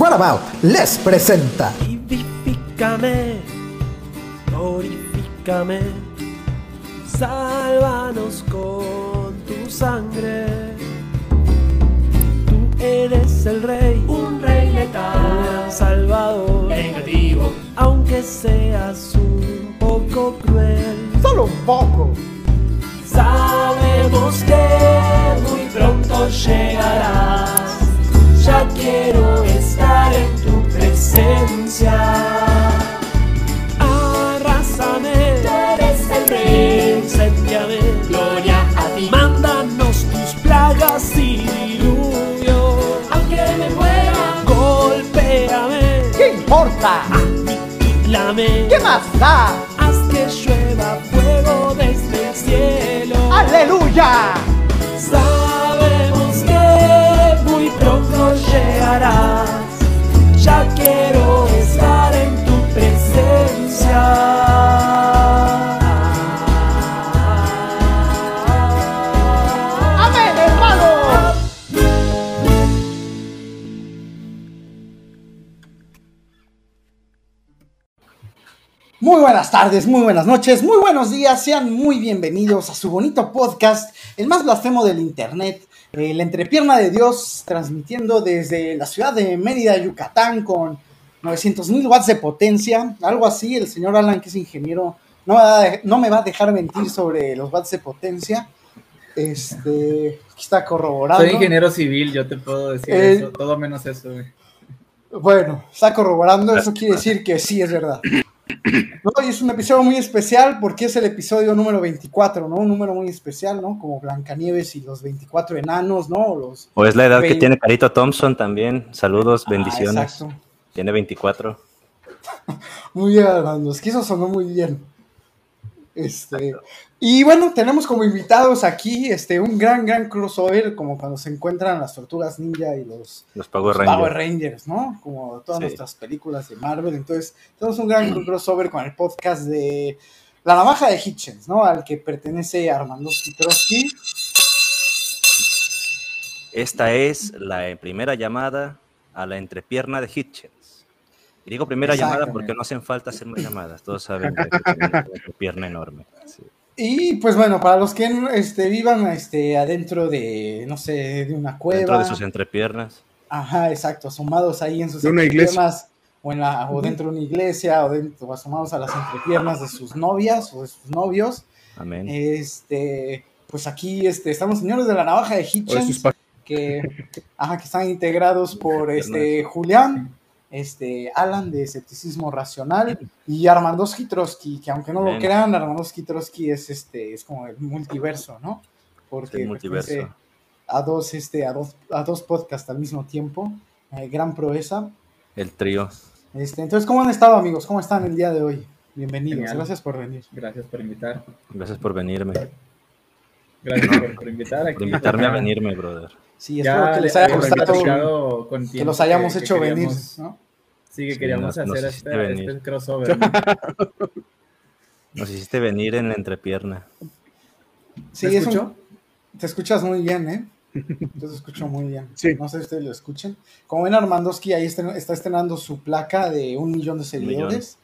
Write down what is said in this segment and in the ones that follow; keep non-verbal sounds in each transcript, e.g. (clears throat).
What About les presenta. Vivifícame, glorifícame, sálvanos con tu sangre. Tú eres el rey, un rey letal, un salvador, negativo, aunque seas un poco cruel. Solo un poco. Sabemos que muy pronto llegarás. Ya quiero estar presencia. Arrásame, Tú eres el rey. incendiame, Gloria a ti. mándanos tus plagas y diluvio. Aunque me muera, Golpéame, ¿Qué importa? aniquílame. ¿Qué más da? Haz que llueva fuego desde el cielo. ¡Aleluya! Sabemos que muy pronto llegarás. Ya quiero estar en tu presencia. ¡Amén, hermano! Muy buenas tardes, muy buenas noches, muy buenos días, sean muy bienvenidos a su bonito podcast, el más blasfemo del internet, eh, la entrepierna de Dios, transmitiendo desde la ciudad de Mérida, Yucatán, con 900 mil watts de potencia, algo así, el señor Alan, que es ingeniero, no me, va a, de- no me va a dejar mentir sobre los watts de potencia, este, está corroborado. Soy ingeniero civil, yo te puedo decir Eh, eso, todo menos eso, güey. Bueno, está corroborando, eso quiere decir que sí es verdad. No, y es un episodio muy especial porque es el episodio número 24, ¿no? Un número muy especial, ¿no? Como Blancanieves y los 24 enanos, ¿no? O Los... O es la edad que tiene Carito Thompson también. Saludos, Ah, bendiciones. exacto. tiene 24. (laughs) Muy bien, que eso sonó muy bien. Este, y bueno, tenemos como invitados aquí este, un gran, gran crossover, como cuando se encuentran las tortugas ninja y los, Los Power los Rangers. Power Rangers, ¿no? Como todas Sí. nuestras películas de Marvel. Entonces, tenemos un gran crossover con el podcast de La Navaja de Hitchens, ¿no? Al que pertenece Armando Trotsky. Esta es la primera llamada a la entrepierna de Hitchens. Y digo primera llamada porque no hacen falta hacer más llamadas. Todos saben que tiene una entrepierna enorme. Sí. Y pues bueno, para los que este, vivan este, adentro de, no sé, de una cueva. Dentro de sus entrepiernas. Ajá, exacto, asomados ahí en sus De una entrepiernas, o, en la, o dentro de una iglesia, o, dentro, o asomados a las entrepiernas de sus novias o de sus novios. Amén. Este, pues aquí este, estamos señores de la navaja de Hitchens, que, ajá, que están integrados por (laughs) este, Julián, este, Alan de Escepticismo Racional y Armandoski Trotsky, que aunque no lo crean, Armandoski Trotsky es, este, es como el multiverso, ¿no? Porque El multiverso. pertenece a dos, este, a dos, a dos podcasts al mismo tiempo. Eh, gran proeza. El trío. Este, entonces, ¿cómo han estado, amigos? ¿Cómo están el día de hoy? Bienvenidos, Genial. gracias por venir. Gracias por invitar. Gracias por venirme. Gracias por, por invitar aquí. Por invitarme a venirme, brother. Sí, espero Ya que les haya gustado que los hayamos que- que hecho venir. Sí, que Sí, queríamos nos- nos hacer hiciste este, venir. este crossover. ¿no? (laughs) Nos hiciste venir en la entrepierna. Sí, ¿Me es un- escucho? te escuchas muy bien, ¿eh? Yo te escucho muy bien. Sí. No sé si ustedes lo escuchen. Como ven, Armandoski ahí está, está estrenando su placa de un millón de seguidores.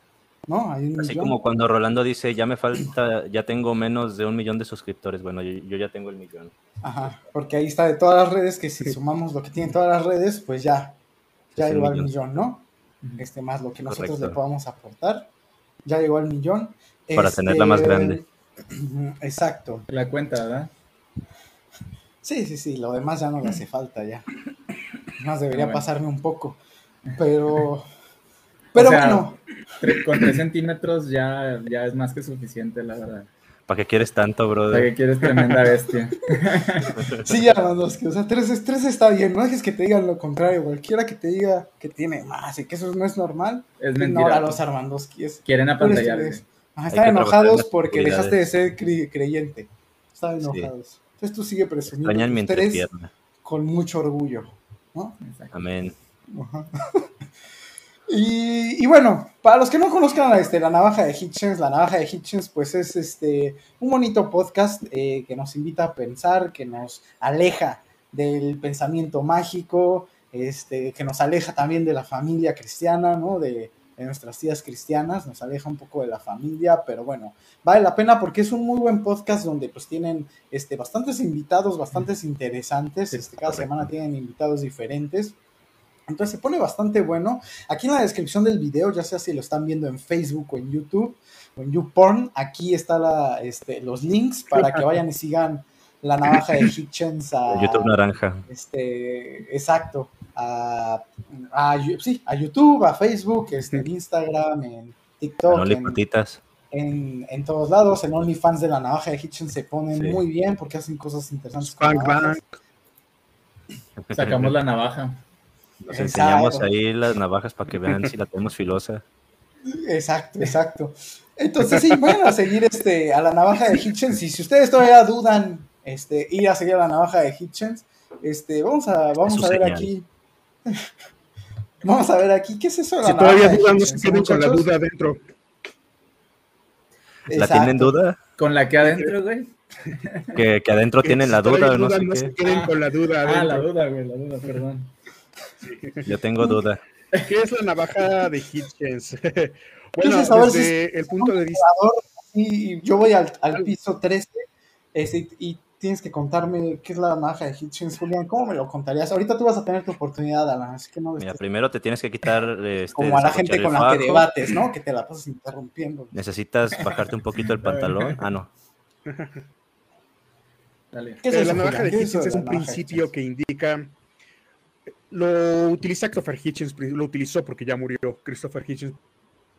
¿No? Hay un Así millón. como cuando Rolando dice, ya me falta, ya tengo menos de un millón de suscriptores. Bueno, yo, yo ya tengo el millón. Ajá, porque ahí está de todas las redes, que si sumamos lo que tienen todas las redes, pues ya, ya llegó al millón. millón, ¿no? Este más lo que nosotros Correcto. le podamos aportar. Ya llegó al millón. Para Este, tenerla más grande. (clears throat) Exacto. La cuenta, ¿verdad? Sí, sí, sí, lo demás ya no le hace falta ya. (clears throat) Más debería Ah, bueno. pasarme un poco. Pero, pero O sea, bueno, con 3 centímetros ya, ya es más que suficiente, la verdad. ¿Para qué quieres tanto, brother? que quieres tremenda bestia. (laughs) sí, ya los que, o sea, tres, tres está bien, no dejes que te digan lo contrario, cualquiera que te diga que tiene más y que eso no es normal, Es mentira. a los Armandoski. Es, Quieren apantallar. Ajá, están enojados porque dejaste de ser cre- creyente. Están enojados. Entonces tú sigue presumiendo con mucho orgullo, ¿no? Exacto. Amén. Ajá. (laughs) Y, y bueno, para los que no conozcan la, este, la navaja de Hitchens, la navaja de Hitchens, pues es este un bonito podcast eh, que nos invita a pensar, que nos aleja del pensamiento mágico, este, que nos aleja también de la familia cristiana, ¿no? De, de nuestras tías cristianas, nos aleja un poco de la familia, pero bueno, vale la pena porque es un muy buen podcast donde pues tienen este, bastantes invitados, bastantes interesantes, este, cada semana tienen invitados diferentes. Entonces se pone bastante bueno. Aquí en la descripción del video, ya sea si lo están viendo en Facebook o en YouTube o en YouPorn, aquí están este, los links para que vayan y sigan la navaja de Hitchens a YouTube naranja. Este, exacto. A, a, sí, a YouTube, a Facebook, este, en Instagram, en TikTok. En, patitas. En, en, todos lados, en OnlyFans de la navaja de Hitchens se ponen sí. muy bien porque hacen cosas interesantes. Bang, bang. Sacamos la navaja. Nos enseñamos ahí las navajas para que vean si la tenemos filosa. Exacto, exacto. Entonces sí, vayan a seguir este, a la navaja de Hitchens y si ustedes todavía dudan este, ir a seguir a la navaja de Hitchens, este, vamos a, vamos a ver señal. aquí. (laughs) vamos a ver aquí, ¿qué es eso? si todavía dudan, no se queden con la duda adentro. ¿La Exacto. tienen duda? ¿Con la que adentro, güey? Que, que adentro tienen la duda, no sé no qué. se queden con la duda adentro. Ah, la duda, güey, la duda, perdón. Yo tengo duda. ¿Qué es la navaja de Hitchens? (laughs) bueno, desde si el punto de vista... Y yo voy al, al piso 13 este, y tienes que contarme qué es la navaja de Hitchens, Julián. ¿Cómo me lo contarías? Ahorita tú vas a tener tu oportunidad, Alan, así que no... Mira, primero te tienes que quitar... Este, Como a la gente con la que debates, ¿no? Que te la pasas interrumpiendo. Necesitas bajarte un poquito el pantalón. Ah, no. Dale. ¿Qué es eso, la navaja de Hitchens es un principio que indica... Lo utiliza Christopher Hitchens, lo utilizó porque ya murió Christopher Hitchens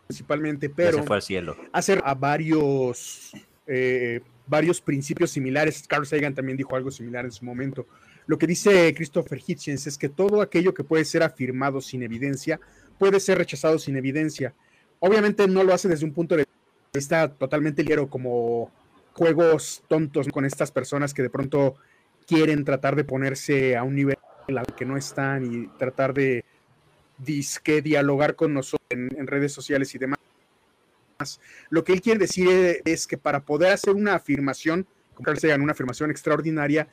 principalmente, pero... Fue al cielo. Hacer a varios... Eh, varios principios similares. Carl Sagan también dijo algo similar en su momento. Lo que dice Christopher Hitchens es que todo aquello que puede ser afirmado sin evidencia puede ser rechazado sin evidencia. Obviamente no lo hace desde un punto de vista totalmente ligero, como juegos tontos con estas personas que de pronto quieren tratar de ponerse a un nivel al que no están y tratar de disque dialogar con nosotros en, en redes sociales y demás. Lo que él quiere decir es que para poder hacer una afirmación, como Carl Sagan, una afirmación extraordinaria,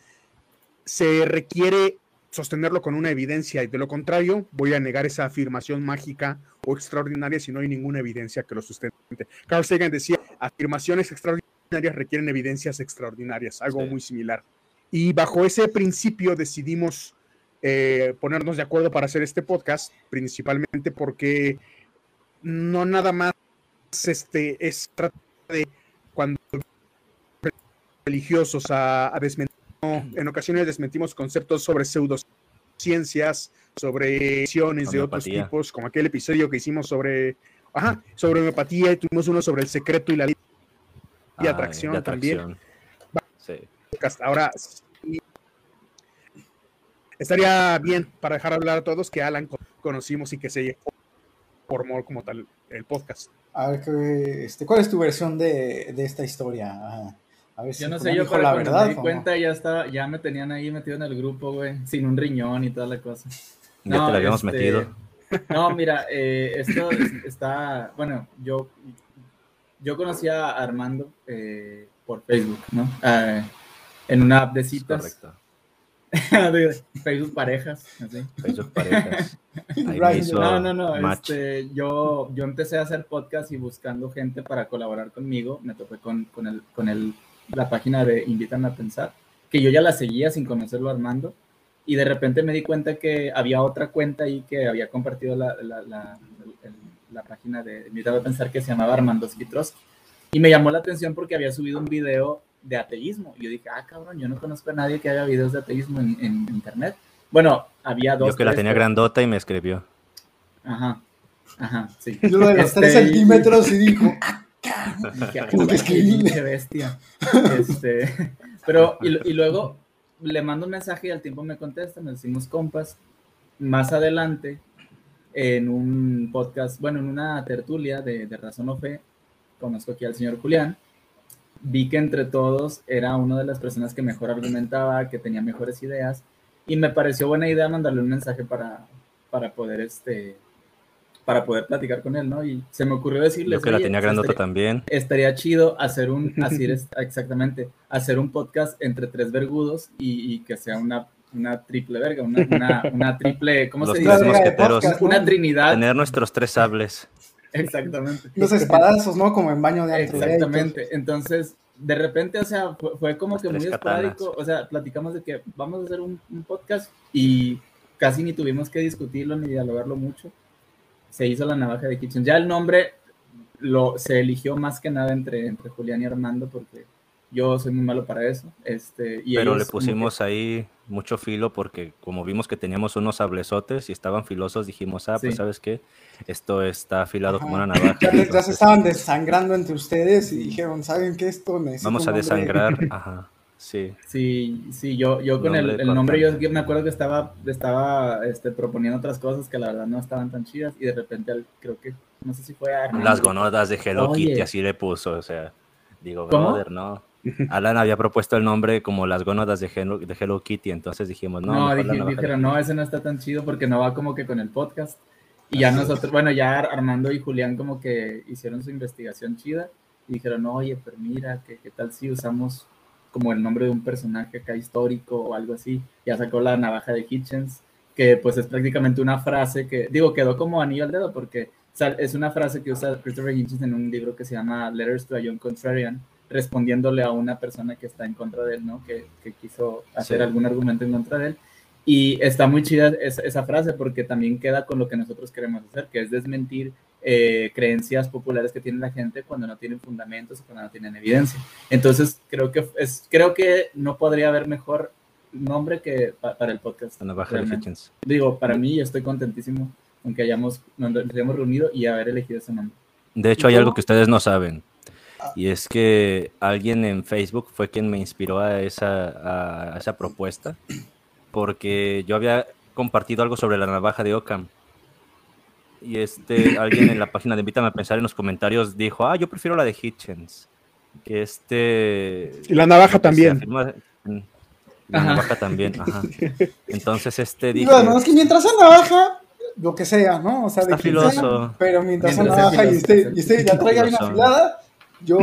se requiere sostenerlo con una evidencia y de lo contrario voy a negar esa afirmación mágica o extraordinaria si no hay ninguna evidencia que lo sustente. Carl Sagan decía, afirmaciones extraordinarias requieren evidencias extraordinarias, algo sí. muy similar. Y bajo ese principio decidimos eh, ponernos de acuerdo para hacer este podcast, principalmente porque no nada más este, es trata de cuando religiosos a, a desmentir, no, en ocasiones desmentimos conceptos sobre pseudociencias, sobre visiones de otros tipos, como aquel episodio que hicimos sobre, ajá, sobre homeopatía y tuvimos uno sobre el secreto y la y Ah, atracción, de atracción. también. Sí. Ahora estaría bien para dejar hablar a todos que Alan conocimos y que se formó como tal el podcast. A ver, ¿qué, este, ¿cuál es tu versión de, de esta historia? Ah, a ver si Yo no sé, yo para la cuando verdad. me di ¿o cuenta no? ya estaba, ya me tenían ahí metido en el grupo, güey, sin un riñón y toda la cosa. Ya No, te la habíamos este, metido. No, mira, eh, esto es- está, bueno, yo, yo conocí a Armando eh, por Facebook, ¿no? Eh, en una app de citas, correcto. (laughs) (laughs) Facebook parejas, así. Facebook parejas. (laughs) Right. No, no, no, este, yo, yo empecé a hacer podcast y buscando gente para colaborar conmigo, me topé con, con, el, con el, la página de Invítame a Pensar, que yo ya la seguía sin conocerlo Armando, y de repente me di cuenta que había otra cuenta ahí que había compartido la, la, la, el- la página de Invítame a Pensar que se llamaba Armando Skitroski, y me llamó la atención porque había subido un video de ateísmo, y yo dije, ah, cabrón, yo no conozco a nadie que haga videos de ateísmo en, en internet. Bueno, había dos. Yo que la tres, tenía pero- grandota y me escribió. Ajá, ajá, sí. Yo lo de los Este, 3 y- centímetros y dijo, (laughs) "Ah, "Ah, que qué escribirle". pinche bestia. Este, (laughs) pero, y, y luego le mando un mensaje y al tiempo me contesta, nos decimos compas. Más adelante, en un podcast, bueno, en una tertulia de, de Razón o Fe, conozco aquí al señor Julián. Vi que entre todos era una de las personas que mejor argumentaba, que tenía mejores ideas, y me pareció buena idea mandarle un mensaje para, para poder este para poder platicar con él, ¿no? Y se me ocurrió decirle Yo que la tenía grandota también. estaría chido hacer un, (laughs) así es, exactamente, hacer un podcast entre tres vergudos y, y que sea una, una triple verga, una, una, una (laughs) triple, ¿cómo Los se dice? mosqueteros. Una trinidad. Tener nuestros tres sables. Exactamente. Los espadazos, ¿no? Como en baño de antro. Exactamente. Entonces, de repente, o sea, fue, fue como Las que muy esporádico. O sea, platicamos de que vamos a hacer un, un podcast y casi ni tuvimos que discutirlo ni dialogarlo mucho. Se hizo la navaja de Kitchen. Ya el nombre lo, se eligió más que nada entre, entre Julián y Armando porque yo soy muy malo para eso. Este, y Pero le pusimos ahí mucho filo porque como vimos que teníamos unos sablesotes y estaban filosos, dijimos, ah, pues sabes qué, esto está afilado como una navaja. Ya, se estaban desangrando entre ustedes y dijeron, ¿saben qué? Esto necesita Vamos a nombre". desangrar. (laughs) Ajá, sí. Sí, sí, yo, yo con el, Nombre el nombre, yo me acuerdo que estaba, estaba este, proponiendo otras cosas que la verdad no estaban tan chidas y de repente al- creo que, no sé si fue a. Las gonodas de Hello Oye. Kitty, así le puso, o sea, digo, ¿Cómo? brother, no. (laughs) Alan había propuesto el nombre como las gónadas de Hello, de Hello Kitty, entonces dijimos, no, No, dije- de dijeron, no, ese no está tan chido porque no va como que con el podcast. Y ya nosotros, bueno, ya Ar- Armando y Julián como que hicieron su investigación chida y dijeron, oye, pero mira, ¿qué, qué tal si usamos como el nombre de un personaje acá histórico o algo así? Ya sacó la navaja de Hitchens, que pues es prácticamente una frase que, digo, quedó como anillo al dedo porque o sea, es una frase que usa Christopher Hitchens en un libro que se llama Letters to a Young Contrarian, respondiéndole a una persona que está en contra de él, ¿no? Que, que quiso hacer Sí. algún argumento en contra de él. Y está muy chida esa, esa frase porque también queda con lo que nosotros queremos hacer, que es desmentir eh, creencias populares que tiene la gente cuando no tienen fundamentos o cuando no tienen evidencia. Entonces, creo que, es, creo que no podría haber mejor nombre que pa- para el podcast. Hitchens. Digo, para mí, yo estoy contentísimo con que hayamos, nos hayamos reunido y haber elegido ese nombre. De hecho, hay ¿Cómo? algo que ustedes no saben. Y es que alguien en Facebook fue quien me inspiró a esa, a esa propuesta. Porque yo había compartido algo sobre la navaja de Ockham. Y este, alguien en la página de Invítame a Pensar en los comentarios dijo, ah, yo prefiero la de Hitchens. Que este... Y la navaja también. afirma- La Ajá. navaja también, ajá. Entonces este Y dije... bueno, es que mientras sea navaja, lo que sea, ¿no? O sea, de Está quien sea, filoso. pero mientras Mientras navaja y filoso, esté, y esté la traiga bien Filoso. afilada, yo,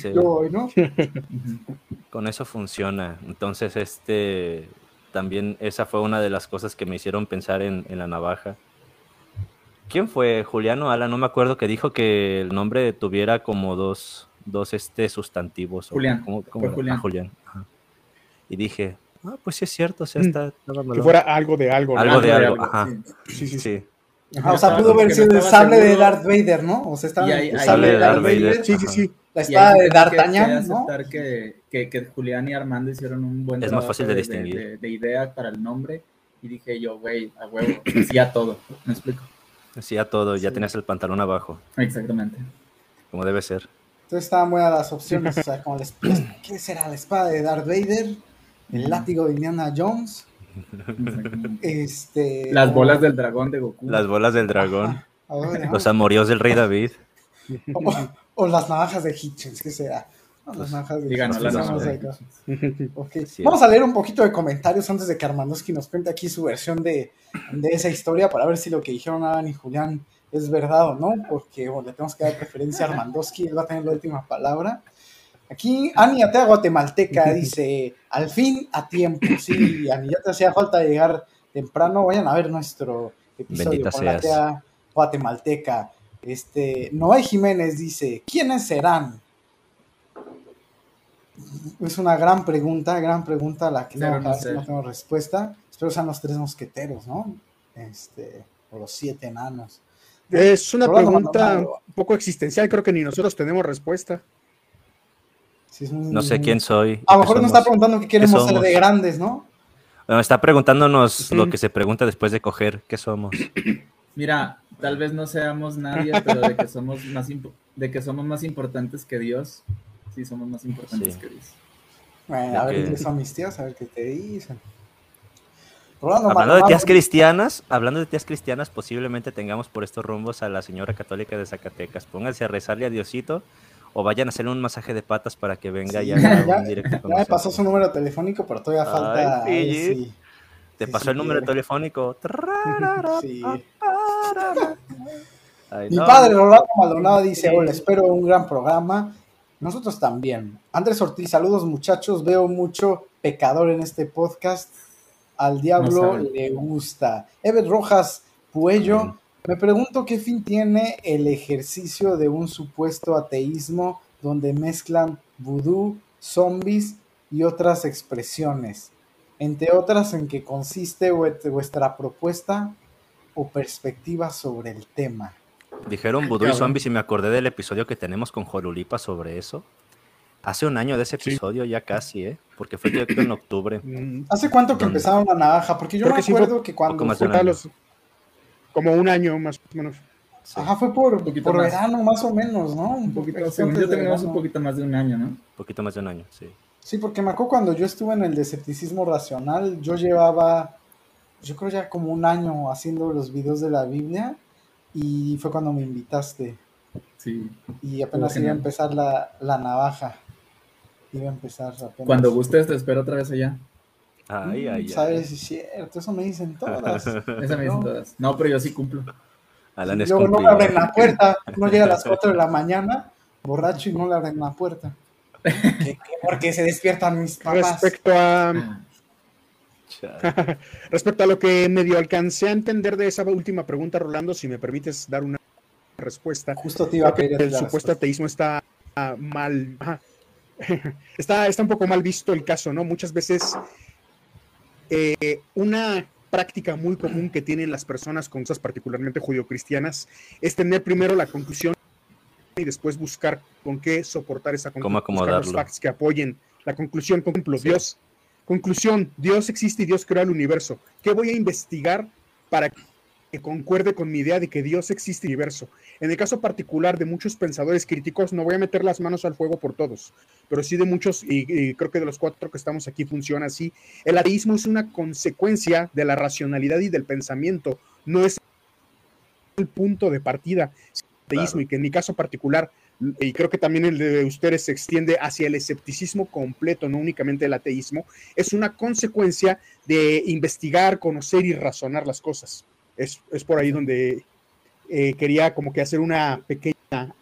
Sí. yo voy, ¿no? (laughs) Con eso funciona. Entonces, este también esa fue una de las cosas que me hicieron pensar en, en la navaja. ¿Quién fue? Juliano Ala, no me acuerdo que dijo que el nombre tuviera como dos, dos este sustantivos. o Julián, ¿cómo- cómo fue era? Julián. Ah, Julián. ajá. Y dije, ah, pues sí es cierto, o sea, Mm. está, estaba Que fuera algo de algo. ¿no? Algo de Algo algo, ajá. Sí, sí, sí. Sí, Ajá, o sea, pudo haber sido el sable de seguro. Darth Vader, ¿no? O sea, estaba el sable de Darth Vader, Vader. Sí, sí, Ajá. sí. La espada de D'Artagnan, ¿no? aceptar que, que, que Julián y Armando hicieron un buen Es más trabajo fácil de distinguir. de, de idea para el nombre. Y dije yo, güey, a huevo, (coughs) sí a todo. ¿Me explico? hacía todo, ya Sí. tenías el pantalón abajo, Exactamente. como debe ser. Entonces estaban buenas las opciones, o sea, como la esp- ¿qué será? La espada de Darth Vader, el látigo de Indiana Jones, este... Las bolas del dragón de Goku. Las bolas del dragón, a ver, los amoríos del rey David. O, las navajas de Hitchens, ¿qué será? No, las navajas de la Hitchens, vamos de acá. Hitchens. Ok. Sí. Vamos a leer un poquito de comentarios antes de que Armandowski nos cuente aquí su versión de, de esa historia para ver si lo que dijeron Alan y Julián es verdad o no, porque bueno, le tenemos que dar preferencia a Armandowski, él va a tener la última palabra. Aquí Ani Atea Guatemalteca (laughs) dice, al fin a tiempo, sí, Ani, ya te hacía falta llegar temprano, vayan a ver nuestro episodio Bendita con la seas. Atea Guatemalteca. Este, Noé Jiménez dice, ¿quiénes serán? Es una gran pregunta, gran pregunta a la que no, no no tengo respuesta. Espero sean los tres mosqueteros, ¿no? Este, o los siete enanos. Es una pregunta un poco existencial, creo que ni nosotros tenemos respuesta. Sí, es un- No sé quién soy. A lo mejor nos está preguntando qué queremos ser de grandes, ¿no? Bueno, está preguntándonos lo que se pregunta después de coger, ¿qué somos? Mira, tal vez no seamos nadie, pero de que somos más, impo- de que somos más importantes que Dios, sí somos más importantes Sí. que Dios. Bueno, a ver, diles a mis tíos, a ver qué te dicen. Rolando Hablando de tías cristianas, hablando de tías cristianas, posiblemente tengamos por estos rumbos a la señora católica de Zacatecas. Pónganse a rezarle a Diosito o vayan a hacerle un masaje de patas para que venga Sí, y ya, haga (laughs) ya- un directo con ya me pasó su número telefónico, pero todavía Ay, falta. Pille. Te sí, pasó sí el número telefónico. (laughs) Sí. Ay, Mi no. padre Rolando Maldonado dice, hola, espero un gran programa. Nosotros también. Andrés Ortiz, saludos muchachos, veo mucho pecador en este podcast. al diablo le gusta. Evet Rojas Puello, me pregunto qué fin tiene el ejercicio de un supuesto ateísmo donde mezclan vudú, zombies y otras expresiones, entre otras en que consiste vuestra propuesta o perspectiva sobre el tema. Dijeron vudú y Cabrón. zombies y me acordé del episodio que tenemos con Jolulipa sobre eso. Hace un año de ese Sí. episodio ya casi, ¿eh? Porque fue que en octubre. Mm, ¿Hace cuánto que ¿Dónde? empezaron la navaja? Porque yo Creo me que sí fue acuerdo que cuando poco más fue, de un año. los- como un año más o menos. Sí, Ajá, fue por, Un poquito por más. verano más o menos, ¿no? Un poquito, según yo tenemos un poquito más de un año, ¿no? un poquito más de un año, sí. Sí, porque me acuerdo cuando yo estuve en el escepticismo racional, yo llevaba, yo creo ya como un año haciendo los videos de la Biblia y fue cuando me invitaste Sí. y apenas iba a empezar la, la navaja. Iba a empezar apenas. Cuando gustes, te espero otra vez allá. Ay, Mm, ay, ay. Sabes, es cierto, eso me dicen todas. (laughs) Esa me dicen No. todas. No, pero yo sí cumplo. Alan es luego no abren la puerta, no llega a las (laughs) 4 de la mañana, borracho y no le abren la puerta. (laughs) ¿Qué- qué? Porque se despiertan mis papás. Respecto a, (laughs) respecto a lo que medio alcancé a entender de esa última pregunta, Rolando, si me permites dar una respuesta. Justo te iba a pedir el supuesto respuesta. ateísmo está ah, mal. ajá. (laughs) Está, está un poco mal visto el caso, ¿no? Muchas veces eh, una práctica muy común que tienen las personas con cosas particularmente judio-cristianas es tener primero la conclusión y después buscar con qué soportar esa conclusión. ¿Cómo los facts que apoyen la conclusión. Por ejemplo, Sí. Dios. Conclusión, Dios existe y Dios creó el universo. ¿Qué voy a investigar para que concuerde con mi idea de que Dios existe y universo? En el caso particular de muchos pensadores críticos, no voy a meter las manos al fuego por todos, pero sí de muchos, y, y creo que de los cuatro que estamos aquí funciona así. El ateísmo es una consecuencia de la racionalidad y del pensamiento, no es el punto de partida. Ateísmo, Claro. y que en mi caso particular, y creo que también el de ustedes se extiende hacia el escepticismo completo, no únicamente el ateísmo, es una consecuencia de investigar, conocer y razonar las cosas. Es, es por ahí donde eh, quería como que hacer una pequeña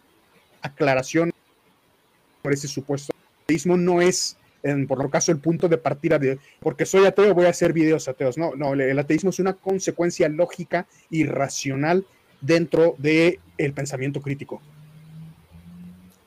aclaración por ese supuesto. El ateísmo no es, en, por lo caso, el punto de partida de, porque soy ateo, voy a hacer videos ateos. No, no, el ateísmo es una consecuencia lógica y racional dentro del el pensamiento crítico.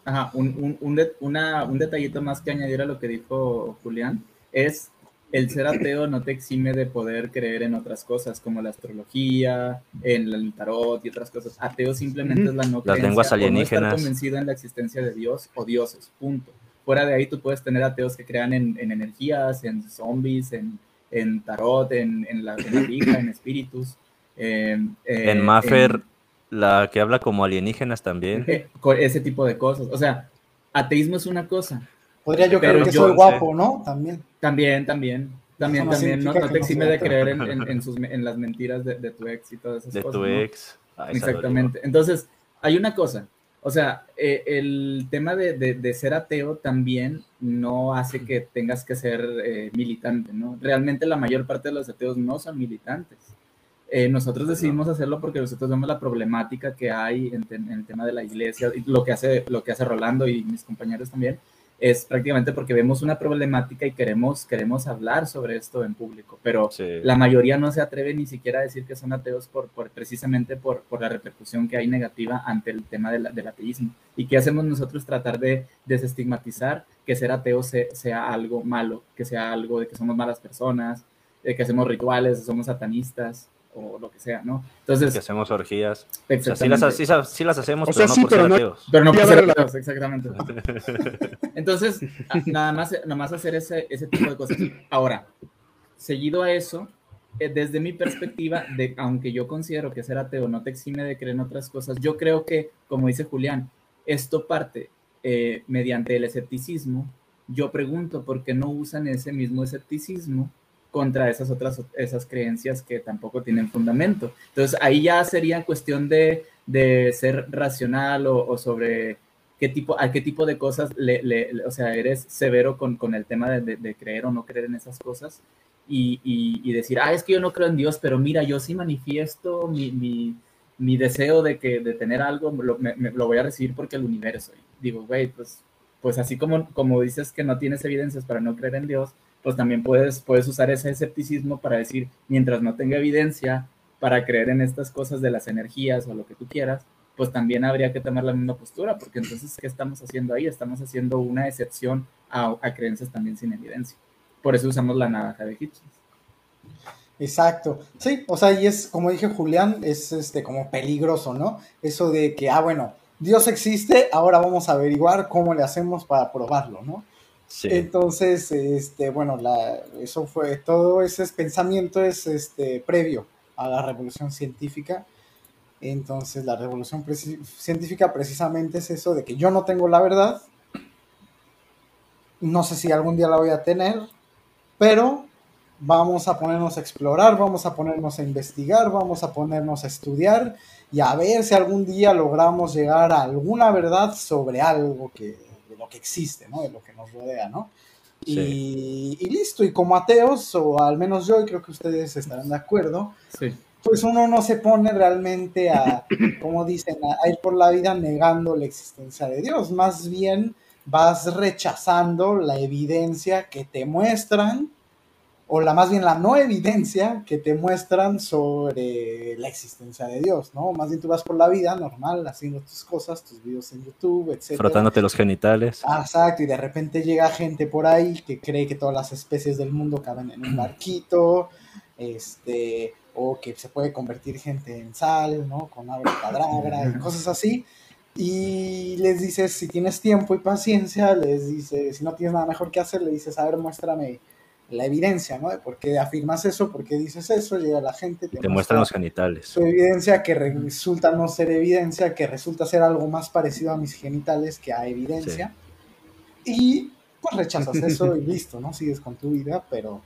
Ajá, un, un, un, de- una- un detallito más que añadir a lo que dijo Julián es el ser ateo no te exime de poder creer en otras cosas como la astrología, en el tarot y otras cosas. Ateo simplemente es la no Las creencia lenguas o no alienígenas. estar convencido en la existencia de Dios o dioses, punto. Fuera de ahí tú puedes tener ateos que crean en, en energías, en zombies, en, en tarot, en, en la, en la Ouija, en espíritus. Eh, eh, En Maffer, la que habla como alienígenas también. (laughs) ese tipo de cosas. O sea, ateísmo es una cosa. Podría yo Pero creer que yo soy guapo, ¿no? También. También, también. También, no también. No, te exime de creer en, en- en sus, en las mentiras de, de tu ex y todas esas De cosas. tu ¿no? ex. Ay, Exactamente. Entonces, hay una cosa. O sea, eh, el tema de, de- de ser ateo también no hace que tengas que ser eh, militante, ¿no? Realmente la mayor parte de los ateos no son militantes. Eh, nosotros decidimos hacerlo porque nosotros vemos la problemática que hay en, en el tema de la iglesia y lo que hace lo que hace Rolando y mis compañeros también es prácticamente porque vemos una problemática y queremos queremos hablar sobre esto en público, pero Sí. la mayoría no se atreve ni siquiera a decir que son ateos por, por precisamente por, por la repercusión que hay negativa ante el tema de la- del ateísmo. ¿Y qué hacemos nosotros? Tratar de desestigmatizar que ser ateo se- sea algo malo, que sea algo de que somos malas personas, de que hacemos rituales, somos satanistas o lo que sea, ¿no? que Entonces, hacemos orgías. O sea, sí las, sí sí las hacemos, O pero sea, no sí, por pero ser no- ateos. Pero no por a ser ateos, exactamente. (laughs) Entonces, a- nada más, nada más hacer ese, ese tipo de cosas. Ahora, seguido a eso, eh, desde mi perspectiva, de, aunque yo considero que ser ateo no te exime de creer en otras cosas, yo creo que, como dice Julián, esto parte eh, mediante el escepticismo. Yo pregunto por qué no usan ese mismo escepticismo contra esas otras esas creencias que tampoco tienen fundamento. Entonces ahí ya sería cuestión de, de ser racional o, sobre qué tipo, a qué tipo de cosas, le, le- o sea, eres severo con, con el tema de, de- creer o no creer en esas cosas y, y- decir, ah, es que yo no creo en Dios, pero mira, yo sí manifiesto mi, mi, mi deseo de, que, de tener algo, lo, me- lo voy a recibir porque el universo. Y digo, güey, pues, pues así como, como dices que no tienes evidencias para no creer en Dios, pues también puedes, puedes usar ese escepticismo para decir, mientras no tenga evidencia para creer en estas cosas de las energías o lo que tú quieras, pues también habría que tomar la misma postura, porque entonces, ¿qué estamos haciendo ahí? Estamos haciendo una excepción a, a creencias también sin evidencia. Por eso usamos la navaja de Hitchens. Exacto. Sí, o sea, y es, como dije Julián, es este como peligroso, ¿no? Eso de que, ah, bueno, Dios existe, ahora vamos a averiguar cómo le hacemos para probarlo, ¿no? Entonces, este, bueno, la, eso fue, todo. Ese pensamiento es este, previo a la revolución científica. Entonces, la revolución científica precisamente es eso de que yo no tengo la verdad, no sé si algún día la voy a tener, pero vamos a ponernos a explorar, vamos a ponernos a investigar, vamos a ponernos a estudiar y a ver si algún día logramos llegar a alguna verdad sobre algo que, de lo que existe, ¿no? De lo que nos rodea, ¿no? Y, y listo, y como ateos, o al menos yo, y creo que ustedes estarán de acuerdo, Sí. pues uno no se pone realmente a, (coughs) como dicen, a, a ir por la vida negando la existencia de Dios, más bien vas rechazando la evidencia que te muestran, o la más bien la no evidencia que te muestran sobre la existencia de Dios, ¿no? Más bien tú vas por la vida normal, haciendo tus cosas, tus videos en YouTube, etc. Frotándote los genitales. Ah, exacto, y de repente llega gente por ahí que cree que todas las especies del mundo caben en un (clears throat) barquito, este, o que se puede convertir gente en sal, ¿no? Con abracadabra y (clears throat) cosas así. Y les dices, si tienes tiempo y paciencia, les dices, si no tienes nada mejor que hacer, le dices, a ver, muéstrame la evidencia, ¿no? De por qué afirmas eso, por qué dices eso, llega la gente, Te muestran los genitales. su evidencia que resulta no ser evidencia, que resulta ser algo más parecido a mis genitales que a evidencia. Y pues rechazas eso y (laughs) listo, ¿no? Sigues con tu vida, pero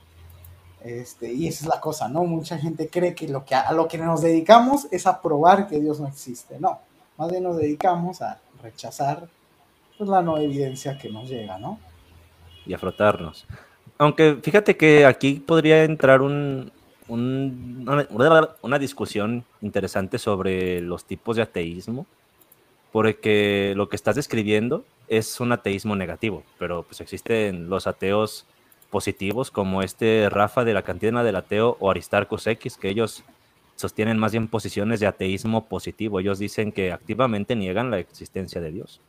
este, y esa es la cosa, ¿no? Mucha gente cree que lo que a lo que nos dedicamos es a probar que Dios no existe. No, más bien nos dedicamos a rechazar pues, la no evidencia que nos llega, ¿no? y a frotarnos. Aunque fíjate que aquí podría entrar un, un- una, discusión interesante sobre los tipos de ateísmo, porque lo que estás describiendo es un ateísmo negativo, pero pues existen los ateos positivos como este Rafa de la cantina del ateo o Aristarcus X, que ellos sostienen más bien posiciones de ateísmo positivo. Ellos dicen que activamente niegan la existencia de Dios.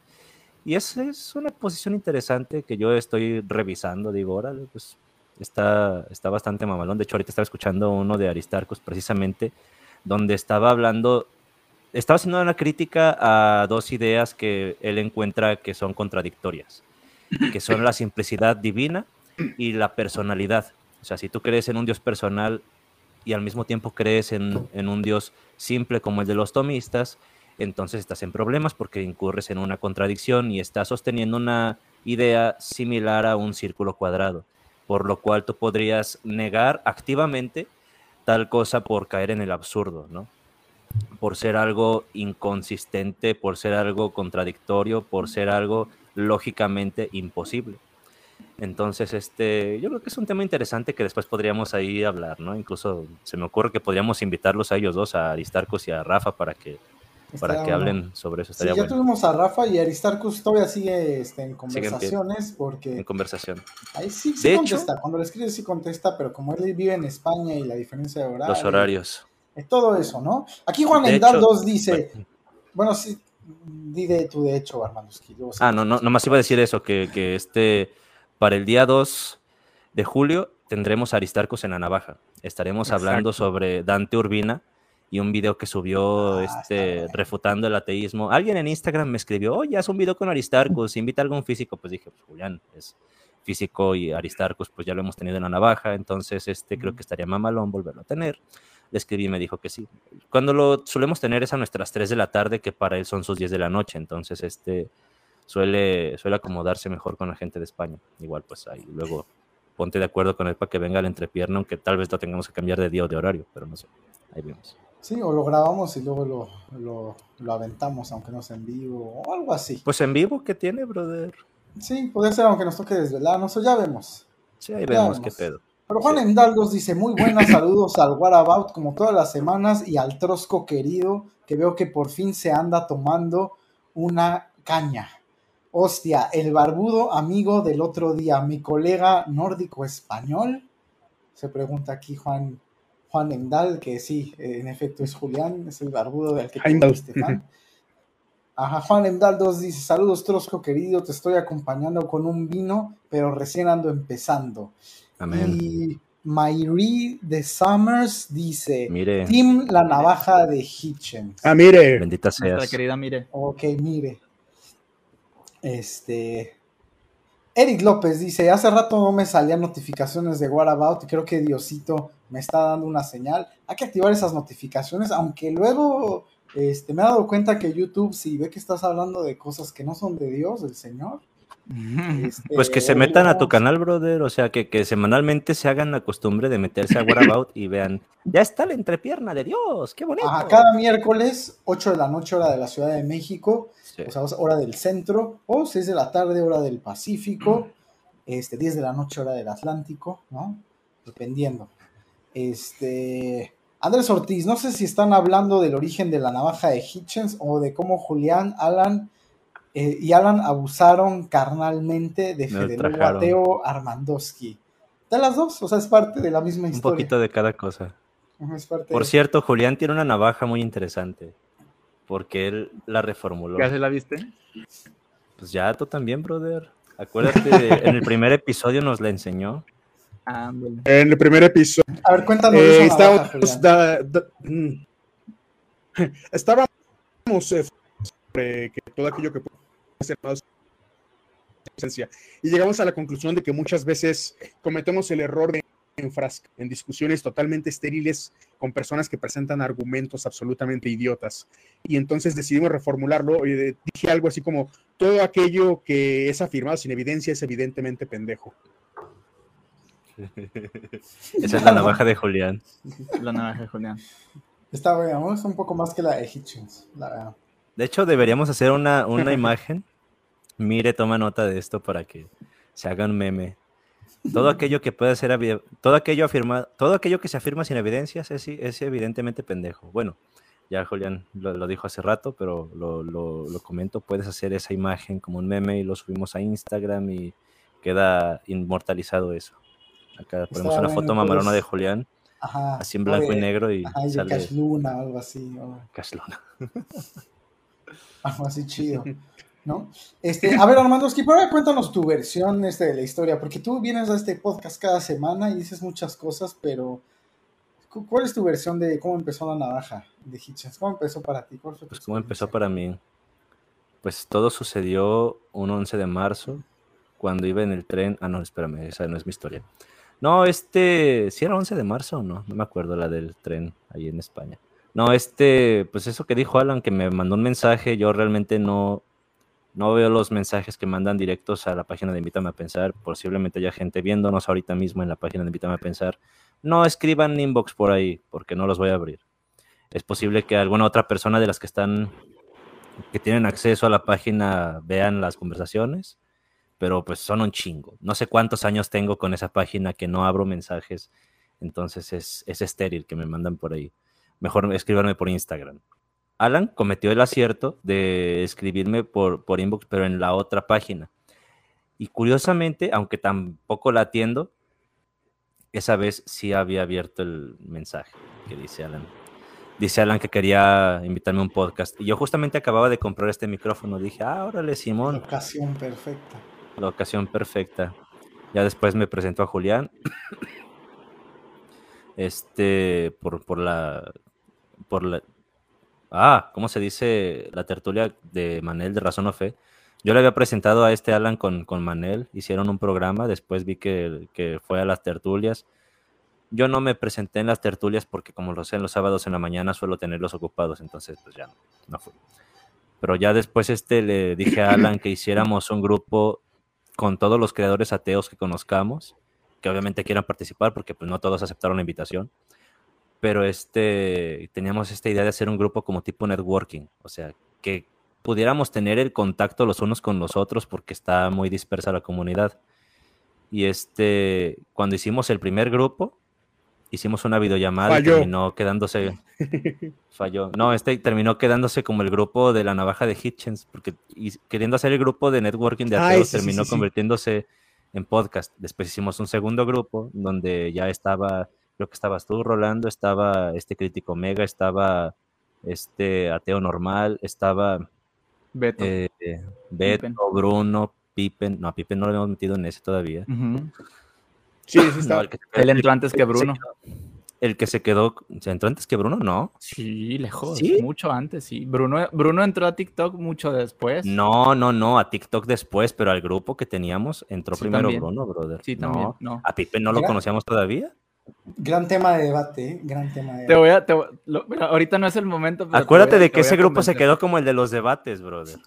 Y esa es una posición interesante que yo estoy revisando. Digo, órale, pues está, está bastante mamalón. De hecho, ahorita estaba escuchando uno de Aristarcus precisamente, donde estaba hablando, estaba haciendo una crítica a dos ideas que él encuentra que son contradictorias, que son la simplicidad divina y la personalidad. O sea, si tú crees en un Dios personal y al mismo tiempo crees en, en un Dios simple como el de los tomistas, entonces estás en problemas porque incurres en una contradicción y estás sosteniendo una idea similar a un círculo cuadrado, por lo cual tú podrías negar activamente tal cosa por caer en el absurdo, ¿no? Por ser algo inconsistente, por ser algo contradictorio, por ser algo lógicamente imposible. Entonces, este, yo creo que es un tema interesante que después podríamos ahí hablar, ¿no? Incluso se me ocurre que podríamos invitarlos a ellos dos, a Aristarcos y a Rafa, para que para que bueno. hablen sobre eso. Sí, Estaría ya bueno tuvimos a Rafa y Aristarcus todavía sigue este, en conversaciones en porque conversación. ahí sí, sí De contesta. Cuando le escribes sí contesta, pero como él vive en España y la diferencia de horario. Los horarios. Es todo eso, ¿no? Aquí Juan Endal hecho, 2 dice, bueno. bueno, sí, di de tú de hecho, sí. Ah, no, no, nomás iba a decir eso, que, que este, para el día 2 de julio tendremos a Aristarcos en la navaja. Estaremos Exacto. hablando sobre Dante Urbina y un video que subió Ah, este, refutando el ateísmo. Alguien en Instagram me escribió, oye, haz un video con Aristarcos, invita a algún físico. Pues dije, pues Julián es físico y Aristarcos pues ya lo hemos tenido en la navaja, entonces este creo que estaría mamalón volverlo a tener. Le escribí y me dijo que sí. Cuando lo solemos tener es a nuestras 3 de la tarde, que para él son sus 10 de la noche, entonces este suele, suele acomodarse mejor con la gente de España. Igual pues ahí luego ponte de acuerdo con él para que venga la entrepierna, aunque tal vez lo tengamos que cambiar de día o de horario, pero no sé. Ahí vemos. Sí, o lo grabamos y luego lo, lo, lo aventamos, aunque no sea en vivo, o algo así. Pues en vivo, ¿qué tiene, brother? Sí, puede ser aunque nos toque desvelarnos, o ya vemos. Sí, ahí Ya vemos qué pedo. Pero Juan Sí. Endaldos dice, muy buenas saludos al What About como todas las semanas y al Trosco querido, que veo que por fin se anda tomando una caña. Hostia, el barbudo amigo del otro día, mi colega nórdico español. Se pregunta aquí Juan, Juan Endal, que sí, en efecto es Julián, es el barbudo del que te fan. Ajá, Juan Endal 2 dice, saludos Trosco querido, te estoy acompañando con un vino, pero recién ando empezando. Amén. Y Mayri de Summers dice, Mire, Tim la navaja de Hitchens. Ah, mire, bendita Nuestra seas. querida Mire. Ok, mire. Este. Eric López dice: Hace rato no me salían notificaciones de What About y creo que Diosito me está dando una señal. Hay que activar esas notificaciones, aunque luego este, me he dado cuenta que YouTube, si ve que estás hablando de cosas que no son de Dios, del Señor. Este, Pues que se metan a tu canal, brother. O sea, que, que semanalmente se hagan la costumbre de meterse a What About y vean, ya está la entrepierna de Dios, qué bonito. Ajá, cada miércoles, 8 de la noche, hora de la Ciudad de México, Sí. o sea, hora del centro, o 6 de la tarde, hora del Pacífico, este, 10 de la noche, hora del Atlántico, ¿no? Dependiendo. Este, Andrés Ortiz, no sé si están hablando del origen de la navaja de Hitchens o de cómo Julián, Alan eh, y Alan abusaron carnalmente de Federico. Mateo Armandowski. De las dos, o sea, es parte de la misma Un historia. poquito de cada cosa. Ujú, es parte Por de- cierto, Julián tiene una navaja muy interesante. Porque él la reformuló. ¿Ya se la viste? Pues ya tú también, brother. Acuérdate, (laughs) en el primer episodio nos la enseñó. En el primer episodio A ver, cuéntanos eh, navaja, estábamos, Julián. da- da- mm. (laughs) estábamos eh, sobre que todo aquello que y llegamos a la conclusión de que muchas veces cometemos el error de enfrascar en discusiones totalmente estériles con personas que presentan argumentos absolutamente idiotas. Y entonces decidimos reformularlo y eh, dije algo así como, todo aquello que es afirmado sin evidencia es evidentemente pendejo. (laughs) Esa es la navaja de Julián. La navaja de Julián. Está bueno, ¿no? es un poco más que la de Hitchens, la verdad. De hecho, deberíamos hacer una, una (laughs) imagen. Mire, toma nota de esto para que se haga un meme. Todo aquello que pueda ser todo aquello afirma, todo aquello que se afirma sin evidencias es, es evidentemente pendejo. Bueno, ya Julián lo, lo dijo hace rato, pero lo, lo- lo comento. Puedes hacer esa imagen como un meme y lo subimos a Instagram y queda inmortalizado eso. Acá ponemos una bueno, foto mamalona pues, de Julián, Ajá. así en blanco y de- negro y Ajá, y sale Cash Luna algo así, (laughs) algo así chido, (laughs) ¿no? Este, a ver, Armandowski, pero ahora cuéntanos tu versión este, de la historia, porque tú vienes a este podcast cada semana y dices muchas cosas, pero cu- ¿cuál es tu versión de cómo empezó la navaja de Hitchens? ¿Cómo empezó para ti? ¿Cuál fue Pues cómo empezó para mí. Pues todo sucedió un 11 de marzo, cuando iba en el tren. Ah, no, espérame, esa no es mi historia. No, este, si era 11 de marzo o no, no me acuerdo la del tren ahí en España. No, este, pues eso que dijo Alan, que me mandó un mensaje, yo realmente no, no veo los mensajes que mandan directos a la página de Invítame a Pensar. Posiblemente haya gente viéndonos ahorita mismo en la página de Invítame a Pensar. No escriban inbox por ahí, porque no los voy a abrir. Es posible que alguna otra persona de las que están que tienen acceso a la página vean las conversaciones, pero pues son un chingo. No sé cuántos años tengo con esa página que no abro mensajes, entonces es, es estéril que me mandan por ahí. Mejor escríbanme por Instagram. Alan cometió el acierto de escribirme por, por inbox, pero en la otra página. Y curiosamente, aunque tampoco la atiendo, esa vez sí había abierto el mensaje que dice Alan dice Alan que quería invitarme a un podcast. Y yo justamente acababa de comprar este micrófono. Dije, ah, órale, La Simón, ocasión perfecta. la ocasión perfecta. Ya después me presentó a Julián. (coughs) Este, por, por la. Por la. Ah, ¿cómo se dice la tertulia de Manel de Razón o Fe? Yo le había presentado a este Alan con, con Manel, hicieron un programa, después vi que, que fue a las tertulias. Yo no me presenté en las tertulias porque como lo sé, en los sábados en la mañana suelo tenerlos ocupados, entonces pues ya no, no fui. Pero ya después este le dije a Alan que hiciéramos un grupo con todos los creadores ateos que conozcamos, que obviamente quieran participar porque pues no todos aceptaron la invitación. Pero este teníamos esta idea de hacer un grupo como tipo networking, o sea, que pudiéramos tener el contacto los unos con los otros porque está muy dispersa la comunidad. Y este, cuando hicimos el primer grupo, hicimos una videollamada Falló. y terminó quedándose. (laughs) Falló. No, este terminó quedándose como el grupo de la navaja de Hitchens, porque y queriendo hacer el grupo de networking de ateos, ese sí, terminó sí, sí. convirtiéndose en podcast. Después hicimos un segundo grupo donde ya estaba, creo que estabas tú, Rolando, estaba este crítico mega, estaba este ateo normal, estaba Beto. eh, Beto, Pippen. Bruno, Pippen. No, a Pippen no lo hemos metido en ese todavía. Sí, sí (clears throat) No, está. el que se- Él entró antes que Bruno. El que se quedó, ¿se entró antes que Bruno? No. Sí, lejos. ¿Sí? Mucho antes, sí. Bruno, Bruno entró a TikTok mucho después. No, no, no, a TikTok después, pero al grupo que teníamos entró Sí, primero también. Bruno, brother. Sí, No, también. No. A Pippen no lo conocíamos todavía. Gran tema de debate, ¿eh? Gran tema de Te voy a. te voy- lo- mira, ahorita no es el momento. pero Acuérdate a- de que a ese grupo se quedó como el de los debates, brother.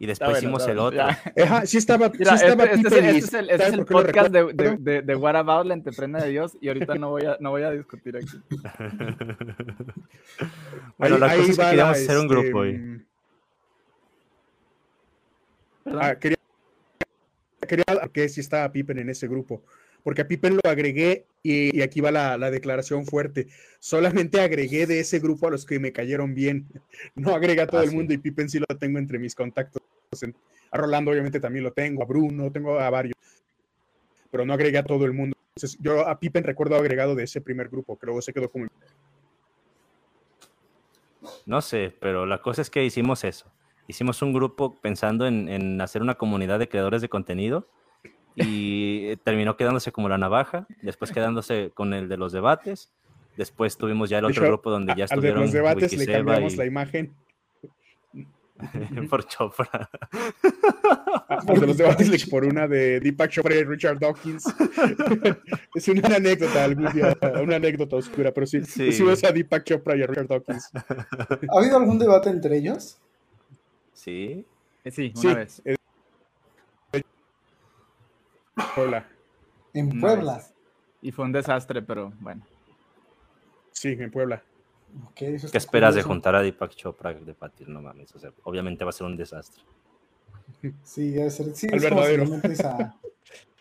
Y después bueno, hicimos el otro. Ajá, sí estaba, Mira, sí estaba este, este este es el, este es ¿sabes el por qué lo podcast de, de, de, de What About la entreprenda de Dios y ahorita no voy a, no voy a discutir aquí. (laughs) Bueno, Ahí- la cosa es que queríamos la, hacer un este, grupo hoy. mm, ¿Perdón? Ah, quería, quería que si estaba Pippen en ese grupo, porque a Pippen lo agregué y, y aquí va la, la declaración fuerte. Solamente agregué de ese grupo a los que me cayeron bien. (laughs) No agregué a todo Ah, el sí. mundo y Pippen sí lo tengo entre mis contactos. A Rolando obviamente también lo tengo, a Bruno, tengo a varios, pero no agregué a todo el mundo. Entonces, yo a Pippen recuerdo agregado de ese primer grupo, que luego se quedó como... No sé, pero la cosa es que hicimos eso. Hicimos un grupo pensando en, en hacer una comunidad de creadores de contenido y eh, terminó quedándose como la navaja, después quedándose con el de los debates, después tuvimos ya el De otro hecho, grupo donde ya a- al de estuvieron los debates le cambiamos y- la imagen. (laughs) por Chopra. Al de los debates le- por una de Deepak Chopra y Richard Dawkins. (laughs) es una anécdota algún día, una anécdota oscura, pero sí, Sí. a Deepak Chopra y a Richard Dawkins. ¿Ha habido algún debate entre ellos? Sí. Eh, Sí, una Sí, vez. Hola. En Puebla. vez. Y fue un desastre, pero bueno. Sí, en Puebla. Eso ¿Qué esperas de juntar a Deepak Chopra de debatir? No mames, o sea, obviamente va a ser un desastre. Sí, debe ser. Sí, es como si verdadero. le metes a.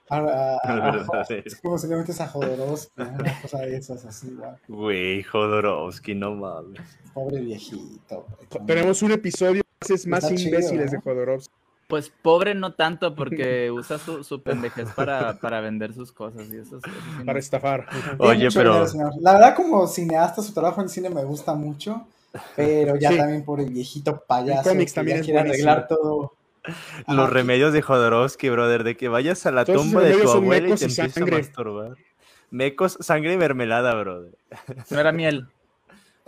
a, a- Al a- verdadero. es como si le metes a Jodorowsky, una cosa de esas, así. Güey, Jodorowsky, no mames. Pobre viejito. Tenemos un episodio más, más Está chido, imbéciles de. Jodorowsky. Pues pobre no tanto porque (laughs) usa su, su pendejez para, para vender sus cosas y eso, es- eso para estafar. Oye, pero señor. La verdad, como cineasta, su trabajo en cine me gusta mucho. Pero ya Sí. también por el viejito payaso. Que también ya es quiere buenísimo. arreglar todo. los remedios de Jodorowsky, brother, de que vayas a la tumba de tu abuela y mecos te empieces a sangre. masturbar. Mecos, sangre y mermelada, brother. No era miel.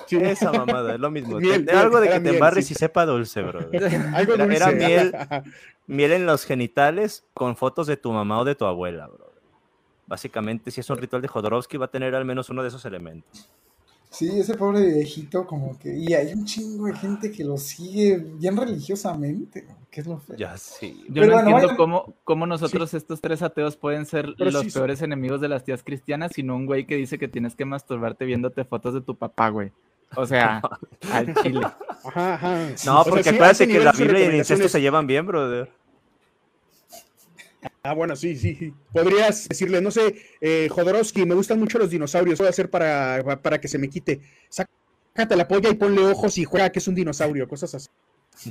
Esa mamada, es lo mismo. (laughs) Miel, Te- miel, algo de que te miel, embarres sí. y sepa dulce, brother. (laughs) Algo Era- dulce. era miel. (laughs) Miel en los genitales con fotos de tu mamá o de tu abuela, brother. Básicamente, si es un ritual de Jodorowsky, va a tener al menos uno de esos elementos. Sí, ese pobre viejito, como que. Y hay un chingo de gente que lo sigue bien religiosamente. Que es lo feo. Ya sí. Yo Pero no bueno, entiendo vayan- cómo, cómo nosotros, estos tres ateos, pueden ser Pero los sí- peores enemigos de las tías cristianas, sino un güey que dice que tienes que masturbarte viéndote fotos de tu papá, güey. O sea, (laughs) al chile. Ajá, ajá. No, O sea, porque sí, a acuérdate que la Biblia y el incesto se llevan bien, brother. Ah, bueno, sí, sí. sí. Podrías decirle, no sé, eh, Jodorowsky, me gustan mucho los dinosaurios, ¿qué voy a hacer para, para que se me quite? Sácate la polla y ponle ojos y juega que es un dinosaurio, cosas así. (laughs)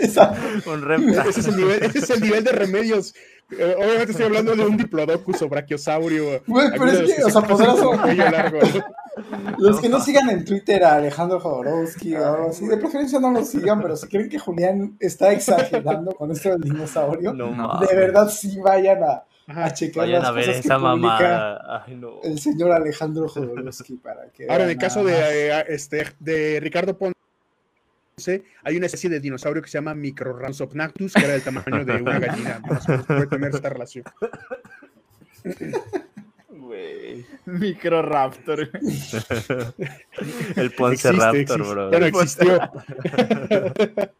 Esa- Un rem- Ese es el nivel, ese es el nivel de remedios. Eh, obviamente estoy hablando de un diplodocus o brachiosaurio. Güey, pero es que, o se sea, como cuello largo, ¿no? (laughs) Los que no sigan en Twitter a Alejandro Jodorowsky o algo así, de preferencia no lo sigan, pero si creen que Julián está exagerando con esto del dinosaurio, No de verdad sí vayan a, a checar Vayan las a ver cosas que esa publica. Ay, no. el señor Alejandro Jodorowsky para que Ahora, en el caso de, eh, este, de Ricardo Ponce, hay una especie de dinosaurio que se llama Microransopnactus, que era del tamaño de una gallina. Más o menos puede tener esta relación. (laughs) Güey. (laughs) Microraptor. El Ponce Existe, Raptor, existe. bro. Bueno, existió. (laughs)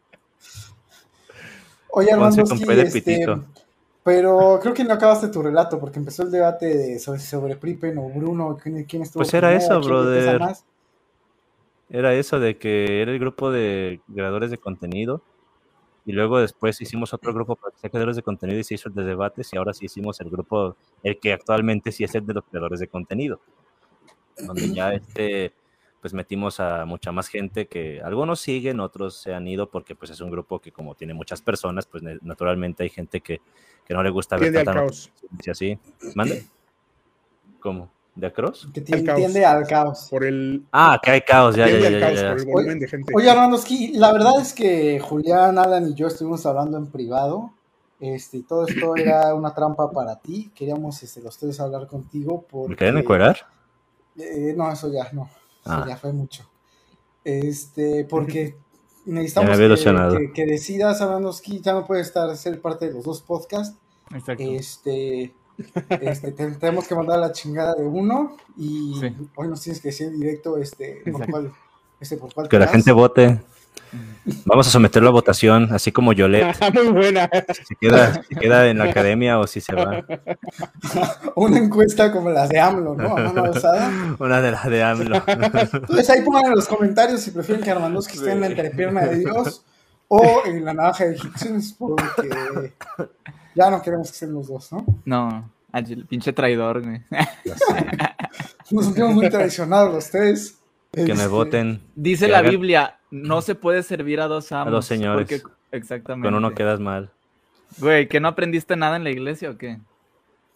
Oye, Armando, este, pitito. pero creo que no acabaste tu relato porque empezó el debate de sobre, sobre Pripen o Bruno, quién, quién estuvo Pues era eso, brother. Era eso de que era el grupo de creadores de contenido. Y luego después hicimos otro grupo para que sea creadores de contenido y se hizo el de debates. Y ahora sí hicimos el grupo, el que actualmente sí es el de los creadores de contenido. donde ya este, pues metimos a mucha más gente que algunos siguen, otros se han ido porque pues es un grupo que como tiene muchas personas, pues naturalmente hay gente que, que no le gusta ver tanta así. ¿Mande? ¿Cómo? ¿De Across? Que Al ti- caos. tiende al caos. Por el, Ah, que hay caos, ya, ya, ya, caos, ya. por el volumen de gente. Oye, Armandoski, la verdad es que Julián, Alan y yo estuvimos hablando en privado. Este, y todo esto era una trampa para ti. Queríamos este, los tres hablar contigo porque... ¿Me quieren encuerar? Eh, no, eso ya no. Eso Ah. ya fue mucho. Este, porque (laughs) necesitamos que, que- que decidas, Armandoski, ya no puede estar ser parte de los dos podcasts. Exacto. Este, este, te- tenemos que mandar la chingada de uno y Sí. hoy nos tienes que decir en directo este, por Exacto. cuál, este, por cuál Que la gente vote. Vamos a someterlo a votación, así como Yolette, (laughs) Muy buena. si queda, si queda en la academia o si se va. (laughs) Una encuesta como las de AMLO, ¿no? A mano (laughs) alzada. Una de las de AMLO. Entonces ahí pongan en los comentarios si prefieren que Armandoski esté en la entrepierna de Dios o en la navaja de Hitchens, porque ya no queremos que estén los dos, ¿no? No, el pinche traidor, güey. (laughs) Nos sentimos muy traicionados los tres. Que me Este, voten. Dice la hagan- Biblia, no se puede servir a dos amos. dos señores. porque- exactamente. Con uno quedas mal. Güey, ¿que no aprendiste nada en la iglesia o qué?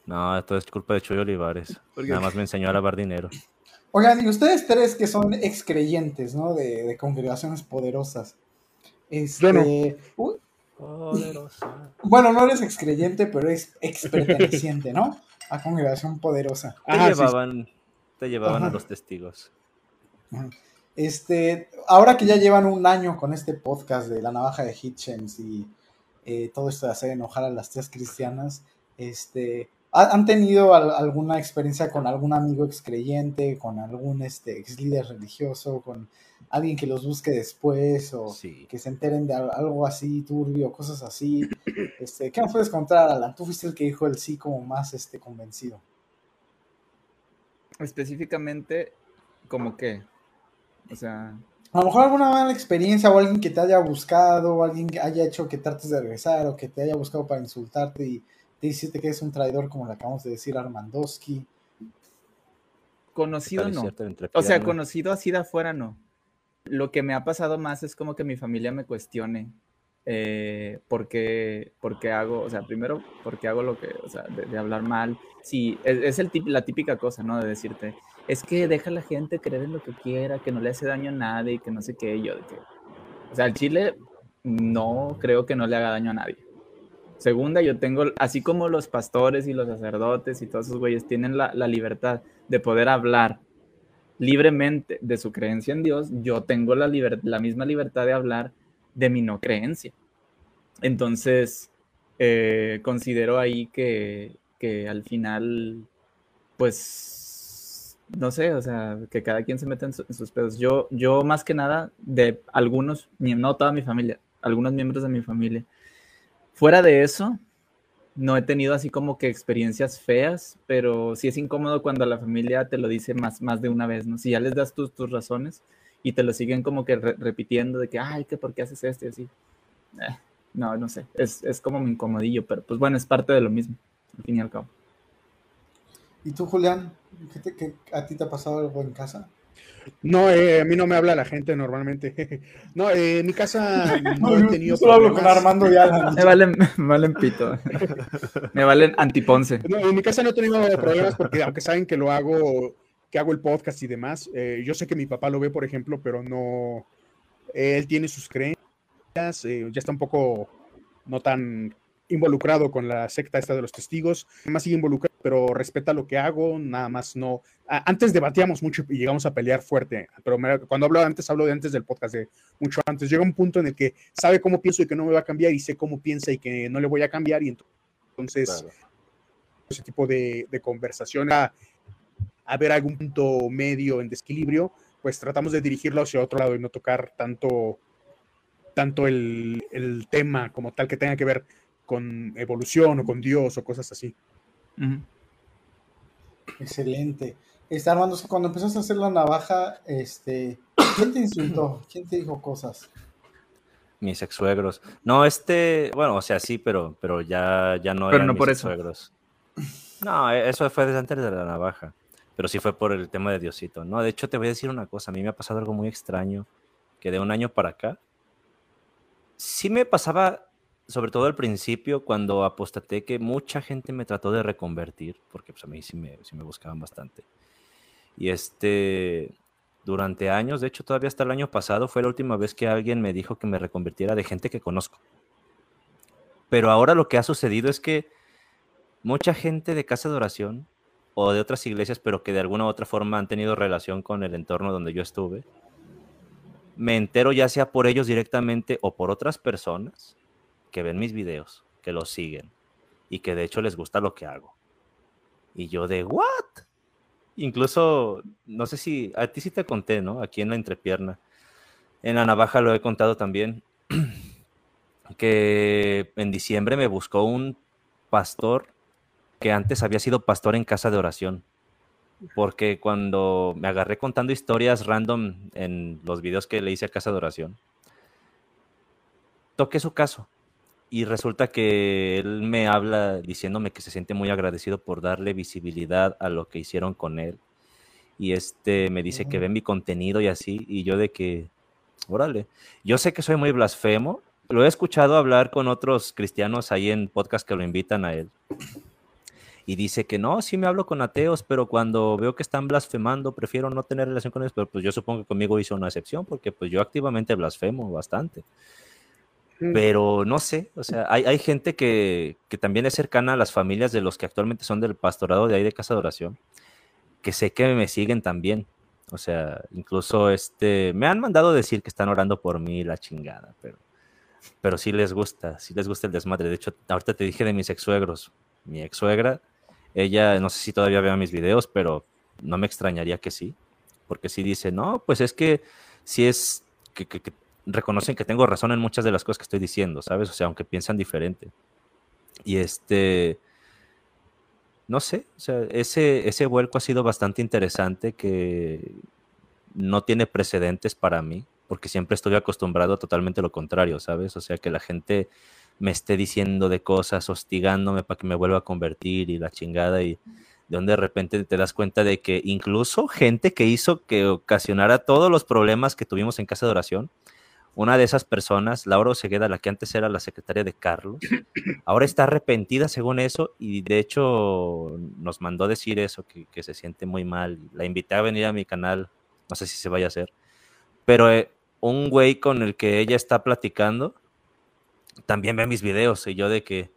No, esto es culpa de Chuy Olivares. Nada más me enseñó a lavar dinero. Oigan, y ustedes tres que son ex creyentes, ¿no? De, de congregaciones poderosas. Este, Yo no. Uy, bueno, no eres ex creyente, pero eres ex perteneciente, ¿no? A congregación poderosa. Te Ah, sí, llevaban, te llevaban a los testigos. Este, ahora que ya llevan un año con este podcast de la navaja de Hitchens y eh, todo esto de hacer enojar a las tías cristianas, este, ¿ha- ¿han tenido al- alguna experiencia con algún amigo ex creyente, con algún este, ex líder religioso, con alguien que los busque después o Sí. que se enteren de al- algo así turbio, cosas así? Este, ¿Qué nos puedes contar, Alan? Tú fuiste el que dijo el sí como más este, convencido. Específicamente, ¿como qué? O sea, A lo mejor alguna mala experiencia o alguien que te haya buscado, o alguien que haya hecho que trates de regresar o que te haya buscado para insultarte y te dijiste que es un traidor como le acabamos de decir a Armandoski. conocido no. O sea, conocido así de afuera no. Lo que me ha pasado más es como que mi familia me cuestione eh, por, qué, hago, o sea, primero, por qué hago lo que, o sea, de, hablar mal. Sí, es, el la típica cosa, ¿no? De decirte, es que deja a la gente creer en lo que quiera, que no le hace daño a nadie, que no sé qué, yo de que... O sea, el chile no creo que no le haga daño a nadie. Segunda, yo tengo, así como los pastores y los sacerdotes y todos esos güeyes tienen la libertad de poder hablar libremente de su creencia en Dios, yo tengo la, misma libertad de hablar de mi no creencia. Entonces, eh, considero ahí que, al final, pues, no sé, o sea, que cada quien se meta en, en sus pedos. Yo, yo más que nada, de algunos, no toda mi familia, algunos miembros de mi familia. Fuera de eso, no he tenido así como que experiencias feas, pero sí es incómodo cuando la familia te lo dice más, más de una vez, ¿no? Si ya les das tus, tus razones y te lo siguen como que re- repitiendo de que, ay, que por qué haces esto y así. Eh, no, no sé, es, es como mi incomodillo, pero pues bueno, es parte de lo mismo, al fin y al cabo. ¿Y tú, Julián? ¿Qué te- qué- ¿A ti te ha pasado algo en casa? No, eh, a mí no me habla la gente normalmente. (laughs) No, eh, en mi casa (laughs) no he yo tenido solo hablo con problemas. Armando y Alan. Me valen, me valen pito, (laughs) me valen antiponce. No, en mi casa no he tenido problemas porque aunque saben que lo hago, que hago el podcast y demás, eh, yo sé que mi papá lo ve, por ejemplo, pero no, él tiene sus creencias, eh, ya está un poco no tan involucrado con la secta esta de los testigos, más sigue involucrado, pero respeta lo que hago, nada más no. antes debatíamos mucho y llegamos a pelear fuerte, pero me- cuando hablo antes, hablo de antes del podcast, de mucho antes. Llega un punto en el que sabe cómo pienso y que no me va a cambiar y sé cómo piensa y que no le voy a cambiar y entonces Claro. ese tipo de, de conversación a, a ver algún punto medio en desequilibrio, pues tratamos de dirigirlo hacia otro lado y no tocar tanto, tanto el, el tema como tal que tenga que ver con evolución o con Dios o cosas así. Excelente. Este, Armando, cuando empezaste a hacer la navaja, este, ¿quién te insultó? ¿Quién te dijo cosas? Mis ex suegros. No, este, bueno, o sea, sí, pero, pero ya, ya no Pero eran no mis por eso. ex-suegros. No, e- eso fue desde antes de la navaja. pero sí fue por el tema de Diosito. No, de hecho te voy a decir una cosa, a mí me ha pasado algo muy extraño, que de un año para acá, sí me pasaba, sobre todo al principio, cuando apostaté, que mucha gente me trató de reconvertir, porque pues a mí sí me, sí me buscaban bastante. Y este, durante años, de hecho todavía hasta el año pasado, fue la última vez que alguien me dijo que me reconvirtiera de gente que conozco. Pero ahora lo que ha sucedido es que mucha gente de casa de oración o de otras iglesias, pero que de alguna u otra forma han tenido relación con el entorno donde yo estuve, me entero ya sea por ellos directamente o por otras personas que ven mis videos, que los siguen y que de hecho les gusta lo que hago. Y yo de, ¿what? Incluso, no sé si, a ti sí te conté, ¿no? Aquí en la entrepierna. En la navaja lo he contado también, (clears throat) que en diciembre me buscó un pastor que antes había sido pastor en casa de oración. Porque cuando me agarré contando historias random en los videos que le hice a casa de oración, toqué su caso. Y resulta que él me habla diciéndome que se siente muy agradecido por darle visibilidad a lo que hicieron con él. Y este me dice que ve mi contenido y así. Y yo de que, órale, yo sé que soy muy blasfemo. Lo he escuchado hablar con otros cristianos ahí en podcast que lo invitan a él y dice que no, sí me hablo con ateos, pero cuando veo que están blasfemando, prefiero no tener relación con ellos, pero pues yo supongo que conmigo hizo una excepción, porque pues yo activamente blasfemo bastante. Pero no sé, o sea, hay, hay gente que, que, también es cercana a las familias de los que actualmente son del pastorado de ahí de Casa de Oración, que sé que me siguen también. O sea, incluso este, me han mandado decir que están orando por mí la chingada, pero, pero sí les gusta, sí les gusta el desmadre. De hecho, ahorita te dije de mis ex suegros. Mi ex suegra ella, no sé si todavía vea mis videos, pero no me extrañaría que sí, porque sí dice, no, pues es que si es que, reconocen que tengo razón en muchas de las cosas que estoy diciendo, ¿sabes? O sea, aunque piensan diferente. Y este, no sé, o sea, ese, ese vuelco ha sido bastante interesante que no tiene precedentes para mí, porque siempre estoy acostumbrado a totalmente lo contrario, ¿sabes? O sea, que la gente me esté diciendo de cosas, hostigándome para que me vuelva a convertir y la chingada y de donde de repente te das cuenta de que incluso gente que hizo que ocasionara todos los problemas que tuvimos en casa de oración, una de esas personas, Laura Osegueda, la que antes era la secretaria de Carlos, ahora está arrepentida según eso y de hecho nos mandó decir eso, que, se siente muy mal. La invité a venir a mi canal, no sé si se vaya a hacer, pero eh, un güey con el que ella está platicando, también ve mis videos y yo de que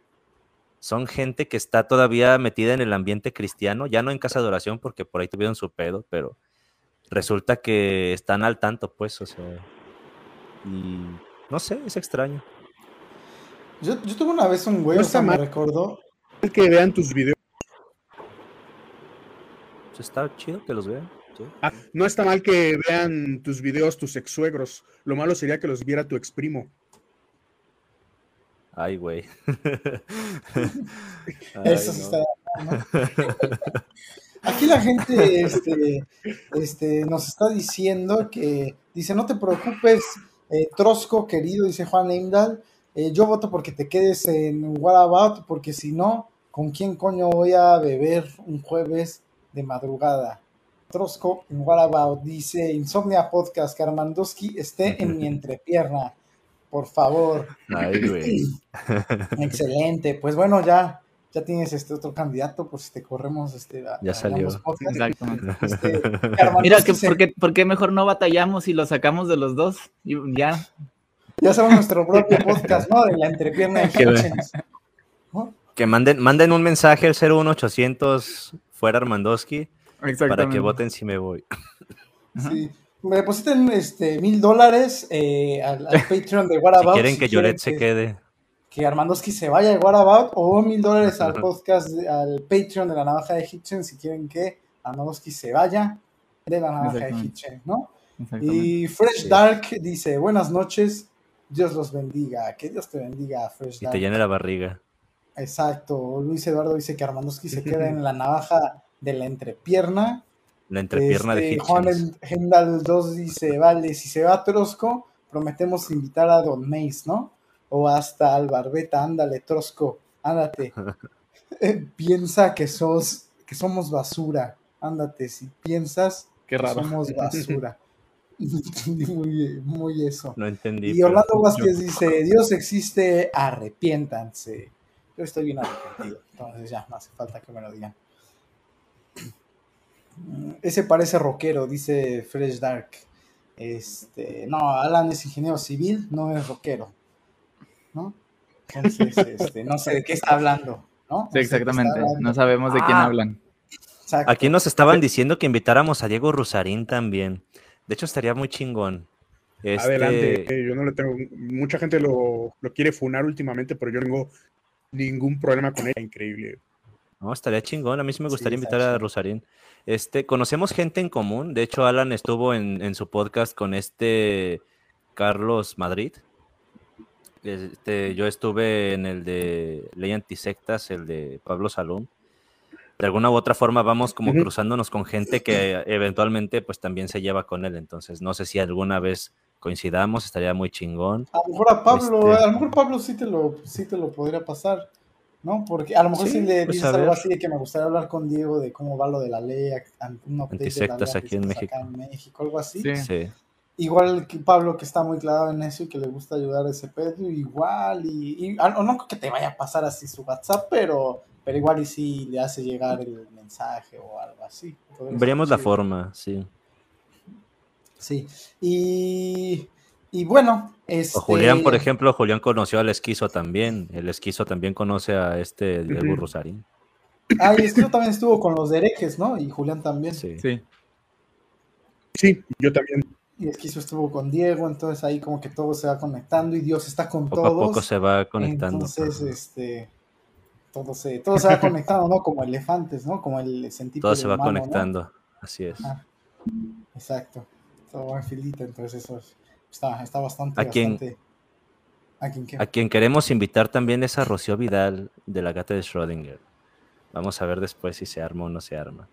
son gente que está todavía metida en el ambiente cristiano, ya no en casa de oración porque por ahí tuvieron su pedo, pero resulta que están al tanto, pues, o sea, y no sé, es extraño. Yo, yo tuve una vez un güey, no me recordó. Que vean tus videos. Pues está chido que los vean. Ah, no está mal que vean tus videos tus ex suegros. Lo malo sería que los viera tu ex primo. Ay, güey. (laughs) Eso está. Aquí la gente este, este, nos está diciendo que, dice, no te preocupes, eh, Trosco, querido, dice Juan Eimdal, eh, yo voto porque te quedes en What About, porque si no, ¿con quién coño voy a beber un jueves de madrugada? Trosco en What About dice, Insomnia Podcast, que esté en mi (laughs) entrepierna por favor. Excelente. Pues bueno, ya, ya tienes este otro candidato, por si te corremos este. ya salió. (laughs) Este, (laughs) Mira, que ¿por, qué, mejor no batallamos y lo sacamos de los dos? Y ya. Ya hacemos nuestro propio podcast, ¿no? De la entrepierna de Que manden, manden un mensaje al 01800 fuera Armandowski para que voten si me voy. Sí me depositen este mil dólares eh, al, (laughs) Patreon de What About. Si quieren que Lloret se quede. Que Armandoski se vaya de What About, o mil dólares al podcast, al Patreon de la Navaja de Hitchen, si quieren que Armandoski se vaya de la Navaja de Hitchen, ¿no? Y Fresh Dark dice, buenas noches, Dios los bendiga, que Dios te bendiga, Fresh Dark. Y te llene la barriga. Exacto, Luis Eduardo dice que Armandoski se queda (laughs) en la navaja de la entrepierna la entrepierna de este, Juan Hendal 2 dice, vale, si se va Trosco, prometemos invitar a Don Mace, ¿no? O hasta al Barbeta, ándale, Trosco, ándate. (laughs) Piensa que sos, que somos basura. Ándate, si piensas Qué que somos basura. (laughs) muy, muy eso. No entendí. Y Orlando Vázquez dice, Dios existe, arrepiéntanse. Yo estoy bien arrepentido, entonces ya, no hace falta que me lo digan. Mm, Ese parece rockero, dice Fresh Dark. Este, no, Alan es ingeniero civil, no es rockero. ¿No? Entonces, este, no sé de qué está hablando, ¿no? Sí, exactamente. No sabemos de quién Ah. hablan. Exacto. Aquí nos estaban diciendo que invitáramos a Diego Rusarín también. De hecho, estaría muy chingón. Este, Adelante, eh, yo no le tengo. Mucha gente lo, lo quiere funar últimamente, pero yo no tengo ningún problema con ella. Increíble. No, estaría chingón. A mí sí me gustaría invitar a chido. Rusarín. Este, conocemos gente en común. De hecho, Alan estuvo en, en su podcast con este Carlos Madrid. Este, yo estuve en el de Ley Antisectas, el de Pablo Salón. De alguna u otra forma vamos como cruzándonos con gente que eventualmente pues también se lleva con él. Entonces, no sé si alguna vez coincidamos, estaría muy chingón. A lo mejor a Pablo, Este- a lo mejor Pablo sí te lo, sí te lo podría pasar, ¿no? Porque a lo mejor Sí, si le pues, dices algo así de que me gustaría hablar con Diego de cómo va lo de la ley, un update de la ley aquí en acá México. en México, algo así. Sí. Sí. Igual que Pablo que está muy clavado en eso y que le gusta ayudar a ese pedo, igual, y, y- ah, no creo que te vaya a pasar así su WhatsApp, pero, pero igual y si le hace llegar el mensaje o algo así. Veríamos la forma, sí. Sí, y, y bueno, este... O Julián, por ejemplo, Julián conoció al esquizo también. El esquizo también conoce a este Diego Ujú. Rusarín. Ah, y Esquizo también estuvo con los derejes, ¿no? Y Julián también. Sí. Sí. Sí, yo también. Y Esquizo estuvo con Diego, entonces ahí como que todo se va conectando y Dios está con Poco a todos. poco se va conectando. Entonces, este, todo se, todo se va conectando, ¿no? Como elefantes, ¿no? Como el centípede Todo se va conectando. Así es. Ah, Exacto. Todo va en filita, entonces eso es- está, está bastante, ¿A bastante- ¿A quién qué? A quien queremos invitar también es a Rocío Vidal de la gata de Schrödinger. Vamos a ver después si se arma o no se arma.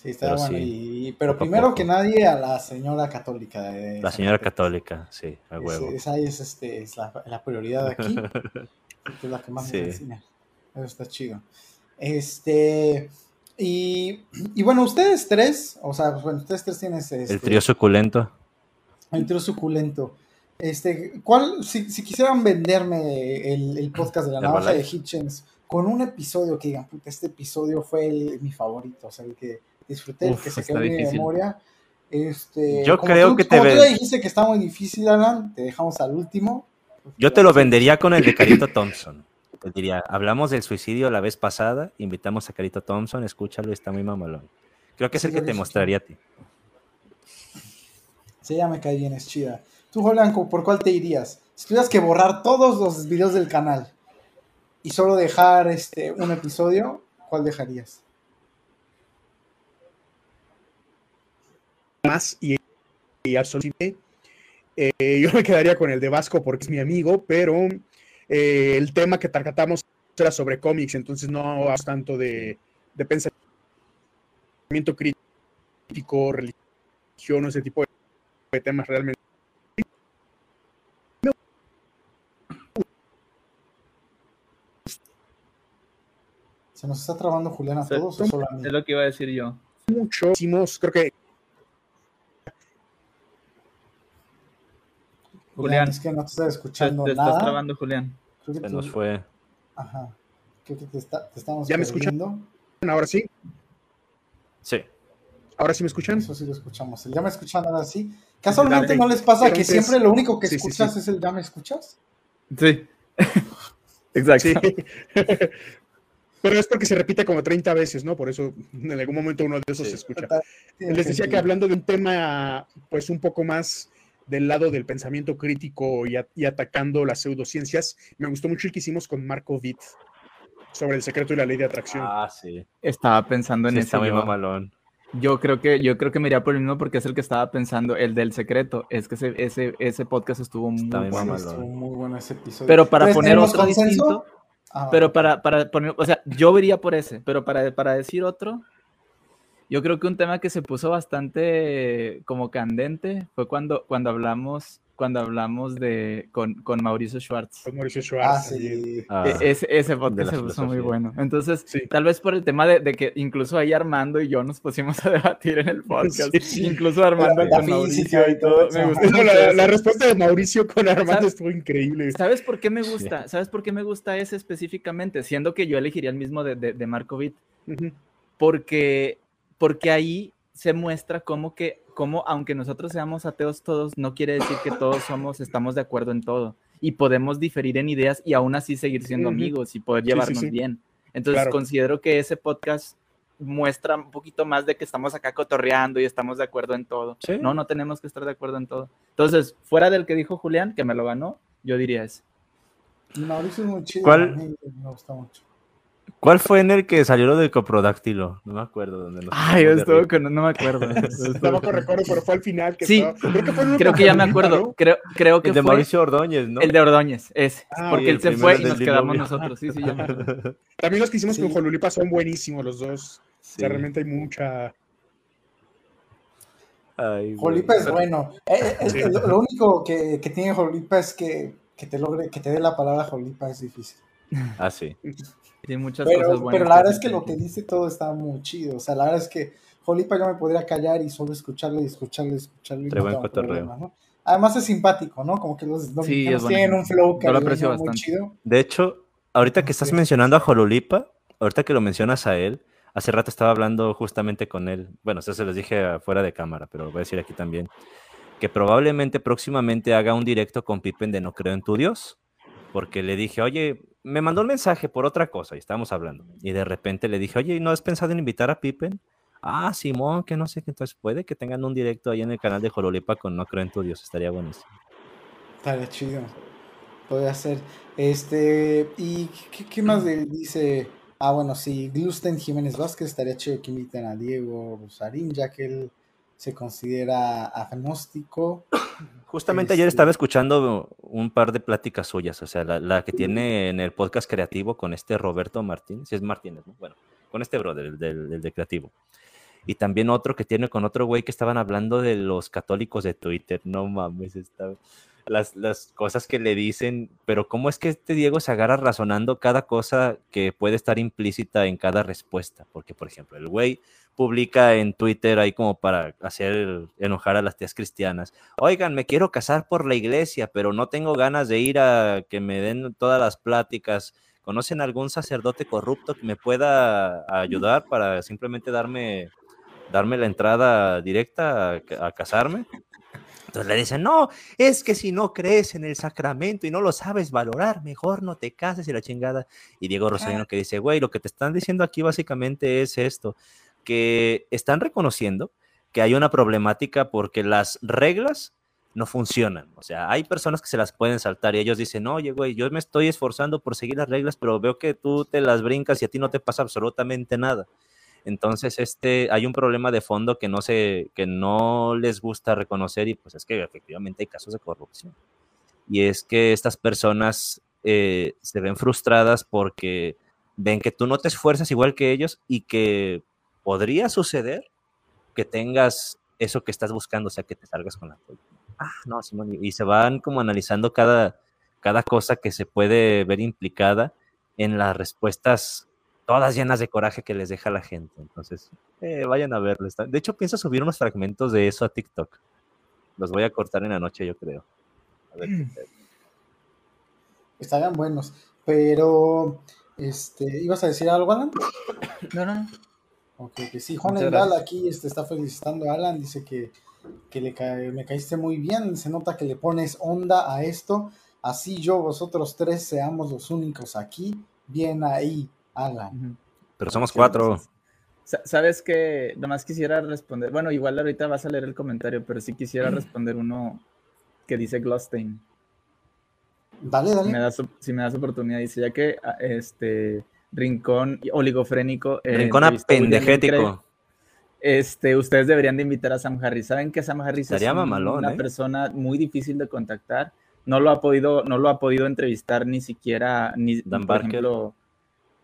Sí, está pero bueno. sí, y, pero primero que nadie a la señora católica. de La señora católica, sí, a huevo. Es- esa es, este, es la, la prioridad aquí. porque (laughs) es la que más Sí. enseña. Eso está chido. Este. Y, y bueno, ustedes tres, o sea, bueno, ustedes tres tienen este, El trío suculento. el trío suculento. Este, ¿cuál, si, si quisieran venderme el, el podcast de la navaja de. Hitchens con un episodio que digan, puta, este episodio fue el- mi favorito, o sea, el que disfruté, Uf, que se quedó en mi memoria. Este, Yo creo tú- que te como tú dijiste que está muy difícil, Alan, te dejamos al último. Yo te lo vendería con el de Carito Thompson. Te diría, hablamos del suicidio la vez pasada, invitamos a Carito Thompson, escúchalo, está muy mamalón. Creo que es Sí, el que te mostraría a ti. Sí, ya me cae bien, es chida. Tú, Julián, ¿por cuál te irías? Si tuvieras que borrar todos los videos del canal y solo dejar este un episodio, ¿cuál dejarías? Más y, y absolutamente. eh, yo me quedaría con el de Vasco porque es mi amigo, pero eh, el tema que tratamos era sobre cómics, entonces no hablas tanto de, de pensamiento crítico, religión, ese tipo de, de temas realmente. ¿Se nos está trabando Julián a todos? Es lo que iba a decir yo. Mucho, hicimos, creo que Julián, es que no te Te, escuchando te estás nada. trabando, Julián. Creo que Se tú- nos fue. Ajá. Creo que te, está- te estamos ¿Ya me escuchan? ahora sí, Sí. ahora sí me escuchan. Eso sí lo escuchamos. El ya me escuchan ahora sí. Casualmente Dale. no les pasa que siempre lo único que Sí, escuchas sí. es el ya me escuchas. Sí. Exacto. Sí. (laughs) Pero es porque se repite como 30 veces, ¿no? Por eso en algún momento uno de esos Sí. se escucha. Les decía que hablando de un tema, pues un poco más del lado del pensamiento crítico y, a- y atacando las pseudociencias, me gustó mucho el que hicimos con Marco Witt sobre el secreto y la ley de atracción. Ah, sí. Estaba pensando en Sí, ese. está muy yo. mamalón. Yo creo que yo creo que me iría por el mismo porque es el que estaba pensando, el del secreto. Es que ese, ese, ese podcast estuvo muy Está bueno. Estuvo muy bueno ese episodio. Pero para poner ¿tenemos otro consenso? distinto, Ah, pero para, para poner, o sea, yo iría por ese, pero para, para decir otro, yo creo que un tema que se puso bastante como candente fue cuando, cuando hablamos cuando hablamos de con, con Mauricio Schwartz. Con Mauricio Ah, Schwartz. también. sí. Ah, E- Ese, ese podcast la se puso muy bueno. Entonces, Sí. tal vez por el tema de, de que incluso ahí Armando y yo nos pusimos a debatir en el podcast. (laughs) Sí. Incluso Armando La con física Mauricio y y todo. Me gustó la, la respuesta de Mauricio con Armando ¿Sabes? estuvo increíble. ¿Sabes por qué me gusta? ¿Sabes por qué me gusta ese específicamente? Siendo que yo elegiría el mismo de, de, de Marco Witt. Ujú. Porque, porque ahí se muestra cómo que, cómo aunque nosotros seamos ateos todos, no quiere decir que todos somos, estamos de acuerdo en todo. Y podemos diferir en ideas y aún así seguir siendo amigos y poder Sí, sí, llevarnos sí. bien. Entonces Claro. considero que ese podcast muestra un poquito más de que estamos acá cotorreando y estamos de acuerdo en todo. Sí. No, no tenemos que estar de acuerdo en todo. Entonces, fuera del que dijo Julián, que me lo ganó, yo diría ese. Mauricio es muy chido. ¿Cuál? a mí me gusta mucho. ¿Cuál fue en el que salió lo de coprodáctilo? No me acuerdo. Donde nos Ay, estuvo reír. con, no me acuerdo. (laughs) Tampoco recuerdo, pero fue al final que Sí. estaba- Creo que, fue Creo que ya me acuerdo. ¿no? Creo, creo que El de fue Mauricio Ordóñez, ¿no? el de Ordóñez, ese. Ah, porque él el se primero fue y del nos quedamos nosotros. Sí, sí, ya me acuerdo. También los que hicimos Sí. con Jolulipa son buenísimos los dos. O Sí. sea, realmente hay mucha. Ay. Jolipa es bueno. Eh, eh, es Sí. que lo, lo único que, que tiene Jolipa es que, que te logre, que te dé la palabra Jolipa es difícil. Ah, sí. (laughs) Tiene muchas cosas Pero, buenas. pero la verdad es que lo que dice todo está muy chido. O sea, la verdad es que Jolipa yo me podría callar y solo escucharlo y escucharlo y escucharlo. Y cotorreo. problema, ¿no? Además es simpático, ¿no? Como que los Sí, es tienen un flow aprecio muy bastante. chido. De hecho, ahorita que estás Sí. mencionando a Jolulipa, ahorita que lo mencionas a él, hace rato estaba hablando justamente con él. Bueno, eso se los dije fuera de cámara, pero lo voy a decir aquí también. Que probablemente próximamente haga un directo con Pippen de No Creo en tu Dios. Porque le dije, oye, me mandó un mensaje por otra cosa y estábamos hablando. Y de repente le dije, oye, ¿no has pensado en invitar a Pippen? Ah, Simón, que no sé qué. Entonces puede que tengan un directo ahí en el canal de Jolulipa con No Creo en tu Dios. Estaría buenísimo. Estaría chido. Podría ser. Este, ¿y qué, qué más de- dice? Ah, bueno, sí, Glusten Jiménez Vázquez estaría chido que inviten a Diego Rosarín, ya que él se considera agnóstico. Justamente ayer Este- estaba escuchando un par de pláticas suyas, o sea, la, la que tiene en el podcast creativo con este Roberto Martínez, si es Martínez, ¿no? Bueno, con este brother, el del, el de creativo. Y también otro que tiene con otro güey que estaban hablando de los católicos de Twitter, no mames, está- las, las cosas que le dicen, pero ¿cómo es que este Diego se agarra razonando cada cosa que puede estar implícita en cada respuesta? Porque, por ejemplo, el güey publica en Twitter ahí como para hacer enojar a las tías cristianas oigan, me quiero casar por la iglesia, pero no tengo ganas de ir a que me den todas las pláticas. ¿Conocen algún sacerdote corrupto que me pueda ayudar para simplemente darme, darme la entrada directa a, a casarme? Entonces le dicen, no, es que si no crees en el sacramento y no lo sabes valorar, mejor no te cases y la chingada. Y Diego Rosarino que dice, güey, lo que te están diciendo aquí básicamente es esto, que están reconociendo que hay una problemática porque las reglas no funcionan. O sea, hay personas que se las pueden saltar y ellos dicen, oye, güey, yo me estoy esforzando por seguir las reglas, pero veo que tú te las brincas y a ti no te pasa absolutamente nada. Entonces, este, hay un problema de fondo que no se, que no les gusta reconocer y pues es que efectivamente hay casos de corrupción. Y es que estas personas eh, se ven frustradas porque ven que tú no te esfuerzas igual que ellos y que podría suceder que tengas eso que estás buscando, o sea, que te salgas con la tuya. Ah, no, Simón, y se van como analizando cada, cada cosa que se puede ver implicada en las respuestas todas llenas de coraje que les deja la gente. Entonces, eh, vayan a verlo. De hecho, pienso subir unos fragmentos de eso a TikTok. Los voy a cortar en la noche, yo creo. A ver (clears throat) buenos. Pero, este, ¿ibas a decir algo, Alan? No, no, no. Ok, que sí, Juan Endal aquí este, está felicitando a Alan, dice que, que le cae- me caíste muy bien, se nota que le pones onda a esto, así yo, vosotros tres, seamos los únicos aquí, bien ahí, Alan. Pero somos cuatro. Sa- Sabes que nomás quisiera responder. Bueno, igual ahorita vas a leer el comentario, pero sí quisiera responder uno que dice Glostein. Dale, Si me dale. das, si me das oportunidad, dice ya que ah, este Rincón oligofrénico. eh, Rincón apendejético. Este, ustedes deberían de invitar a Sam Harris. Saben que Sam Harris Estaría es mamalón, una ¿eh? persona muy difícil de contactar. No lo ha podido, no lo ha podido entrevistar ni siquiera, ni Dan por Barker. ejemplo,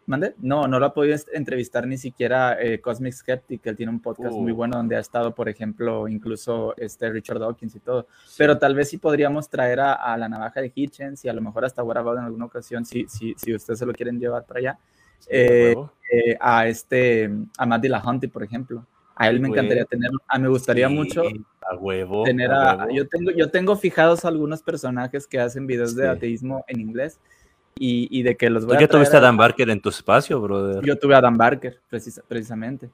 ¿Mande? No, no lo ha podido entrevistar ni siquiera eh, Cosmic Skeptic, él tiene un podcast Uh. muy bueno donde ha estado, por ejemplo, incluso este Richard Dawkins y todo. Pero tal vez sí podríamos traer a, a la navaja de Hitchens y a lo mejor hasta About en alguna ocasión, si, si, si ustedes se lo quieren llevar para allá, eh, eh, a este, a Matt Dillahunty, por ejemplo. A él me encantaría tenerlo. A me gustaría Sí, mucho A huevo. tener a a, huevo. yo tengo yo tengo fijados algunos personajes que hacen videos de Sí. ateísmo en inglés y, y de que los Tú voy a ya tuviste a Dan Barker en tu espacio, brother. yo tuve a Dan Barker precisa- precisamente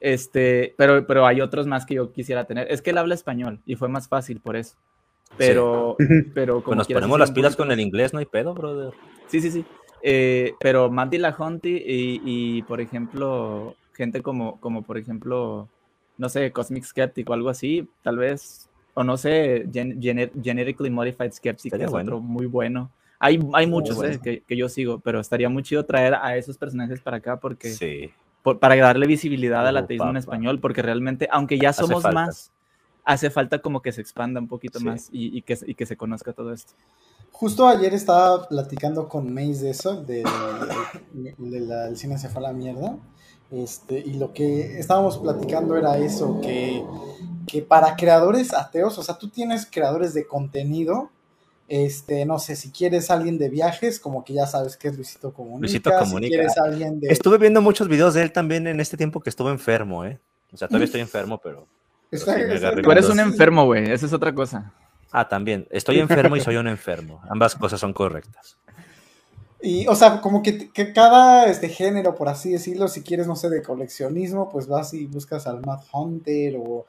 este pero pero hay otros más que yo quisiera tener es que él habla español y fue más fácil por eso pero pero como Pues nos sí ponemos sí, las pilas poquito- con el inglés, no hay pedo, brother. Sí, sí, sí. Eh, pero Matt Dillahunty y, y, por ejemplo, gente como, como, por ejemplo, no sé, Cosmic Skeptic o algo así, tal vez, o no sé, Gen- Gener- Genetically Modified Skeptic, Estaría es bueno. otro muy bueno. Hay, hay muchos bueno. eh, que, que yo sigo, pero estaría muy chido traer a esos personajes para acá porque Sí. por- para darle visibilidad al Oh, ateísmo en español, porque realmente, aunque ya somos más, hace falta como que se expanda un poquito Sí. más y, y que, y que se conozca todo esto. Justo ayer estaba platicando con Mace de eso, de, de la, el cine se fue a la mierda. Este, y lo que estábamos platicando era eso, que, que para creadores ateos, o sea, tú tienes creadores de contenido, este, no sé, si quieres alguien de viajes, como que ya sabes que es Luisito Comunica. Luisito Si Comunica. quieres alguien de... Estuve viendo muchos videos de él también en este tiempo que estuve enfermo, ¿eh? O sea, todavía estoy enfermo, pero... Está- sí, me está- agarré Tú eres un enfermo, güey, esa es otra cosa. Ah, también. Estoy enfermo y soy un (laughs) enfermo. Ambas cosas son correctas. Y, o sea, como que, que cada este género, por así decirlo, si quieres, no sé, de coleccionismo, pues vas y buscas al Mad Hunter o,